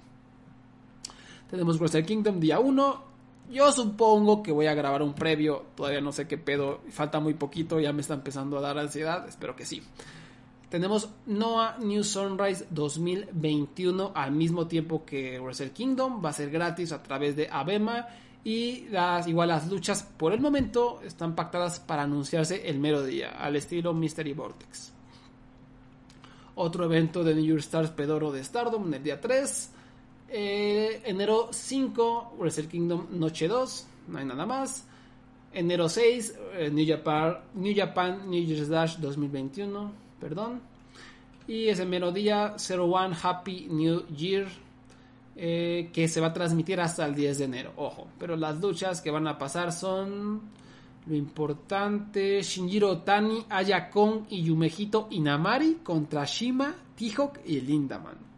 Tenemos Wrestle Kingdom día 1. Yo supongo que voy a grabar un previo. Todavía no sé qué pedo. Falta muy poquito. Ya me está empezando a dar ansiedad. Espero que sí. Tenemos Noah New Sunrise 2021 al mismo tiempo que Wrestle Kingdom. Va a ser gratis a través de Abema. Y las, igual las luchas por el momento están pactadas para anunciarse el mero día, al estilo Mystery Vortex. Otro evento de New York Stars Pedoro de Stardom en el día 3. Eh, enero 5, Wrestle Kingdom Noche 2, no hay nada más. Enero 6, eh, New, Japan, New Year's Dash 2021, perdón. Y ese mero día, 01 Happy New Year eh, que se va a transmitir hasta el 10 de enero. Ojo, pero las luchas que van a pasar son lo importante: Shinjiro Tani, Ayakon y Yumejito Inamari contra Shima, Tihok y Lindaman.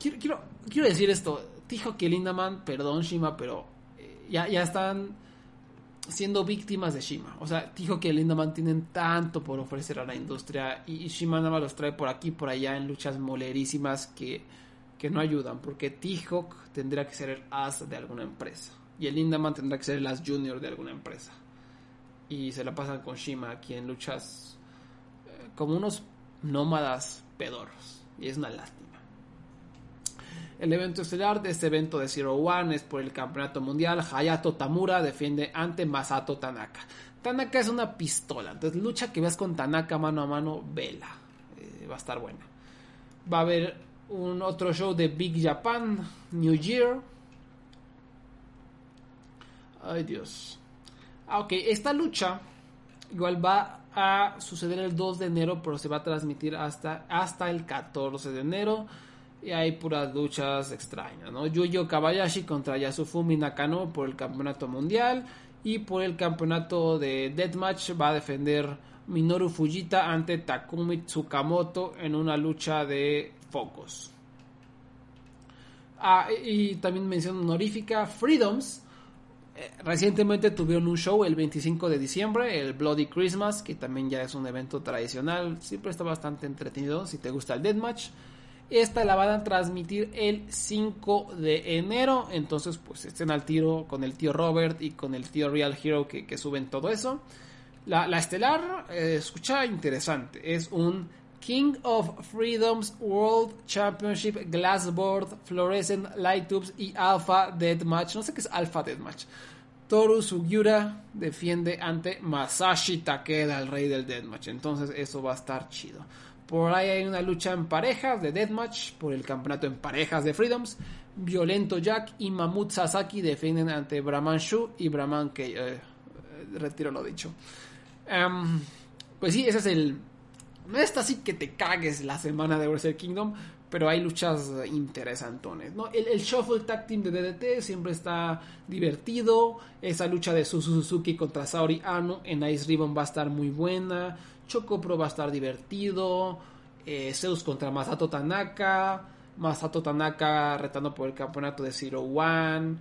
Quiero, quiero, decir esto: Tihok y Lindaman, perdón, Shima, pero eh, ya, ya están siendo víctimas de Shima. O sea, Tihok y Lindaman tienen tanto por ofrecer a la industria y, Shima nada más los trae por aquí por allá en luchas molerísimas que que no ayudan, porque T-Hawk tendría que ser el as de alguna empresa y el Lindaman tendrá que ser el as junior de alguna empresa. Y se la pasan con Shima aquí en luchas eh, como unos nómadas pedorros. Y es una lástima. El evento estelar de este evento de Zero One es por el campeonato mundial. Hayato Tamura defiende ante Masato Tanaka. Tanaka es una pistola. Entonces, lucha que veas con Tanaka mano a mano, vela. Eh, va a estar buena. Va a haber un otro show de Big Japan, New Year. Ay Dios. Ah, ok, esta lucha igual va a suceder el 2 de enero, pero se va a transmitir hasta, hasta el 14 de enero. Y hay puras luchas extrañas, ¿no? Yuyo Kabayashi contra Yasufumi Nakano por el campeonato mundial. Y por el campeonato de Deathmatch va a defender Minoru Fujita ante Takumi Tsukamoto en una lucha de focos. Ah, y también mención honorífica, Freedoms. Eh, recientemente tuvieron un show el 25 de diciembre, el Bloody Christmas, que también ya es un evento tradicional. Siempre está bastante entretenido si te gusta el Deathmatch. Esta la van a transmitir el 5 de enero. Entonces, pues estén al tiro con el tío Robert y con el tío Real Hero que, suben todo eso. La, estelar, eh, escucha interesante. Es un King of Freedom's World Championship Glassboard Fluorescent Light Tubes y Alpha Deathmatch. No sé qué es Alpha Deathmatch. Toru Sugiura defiende ante Masashi Takeda, el rey del Deathmatch. Entonces eso va a estar chido. Por ahí hay una lucha en parejas de Deathmatch por el campeonato en parejas de Freedoms. Violento Jack y Mamut Sasaki defienden ante Brahman Shu y Brahman que eh, retiro lo dicho. Em, pues sí, ese es el. No está así que te cagues la semana de Wrestle Kingdom, pero hay luchas interesantones. ¿no? El, Shuffle Tag Team de DDT siempre está divertido. Esa lucha de Suzuki contra Saori Ano en Ice Ribbon va a estar muy buena. Choco Pro va a estar divertido. Eh, Zeus contra Masato Tanaka. Masato Tanaka retando por el campeonato de Zero One.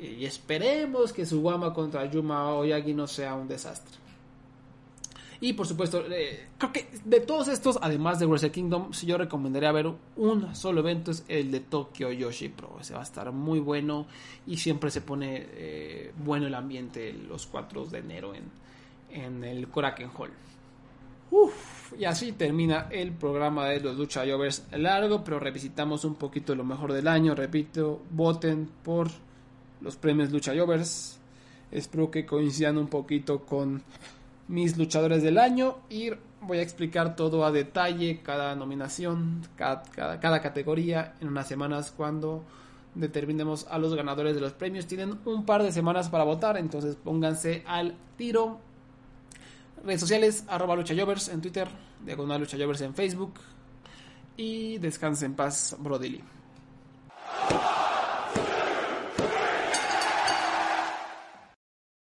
Eh, y esperemos que su Suwama contra Yuma Oyagi no sea un desastre. Y por supuesto, eh, creo que de todos estos, además de Wrestle Kingdom, si yo recomendaría ver un solo evento es el de Tokyo Yoshi Pro. Ese va a estar muy bueno y siempre se pone bueno el ambiente los 4 de enero en, en el Koraken Hall y así termina el programa de los Lucha Jovers largo, pero revisitamos un poquito lo mejor del año. Repito, voten por los premios Lucha Jovers. Espero que coincidan un poquito con mis luchadores del año y voy a explicar todo a detalle, cada nominación, cada, cada categoría en unas semanas cuando determinemos a los ganadores de los premios. Tienen un par de semanas para votar, entonces pónganse al tiro Redes sociales, arroba luchayovers en Twitter, diagonal luchayovers en Facebook. Y descanse en paz, Brodily.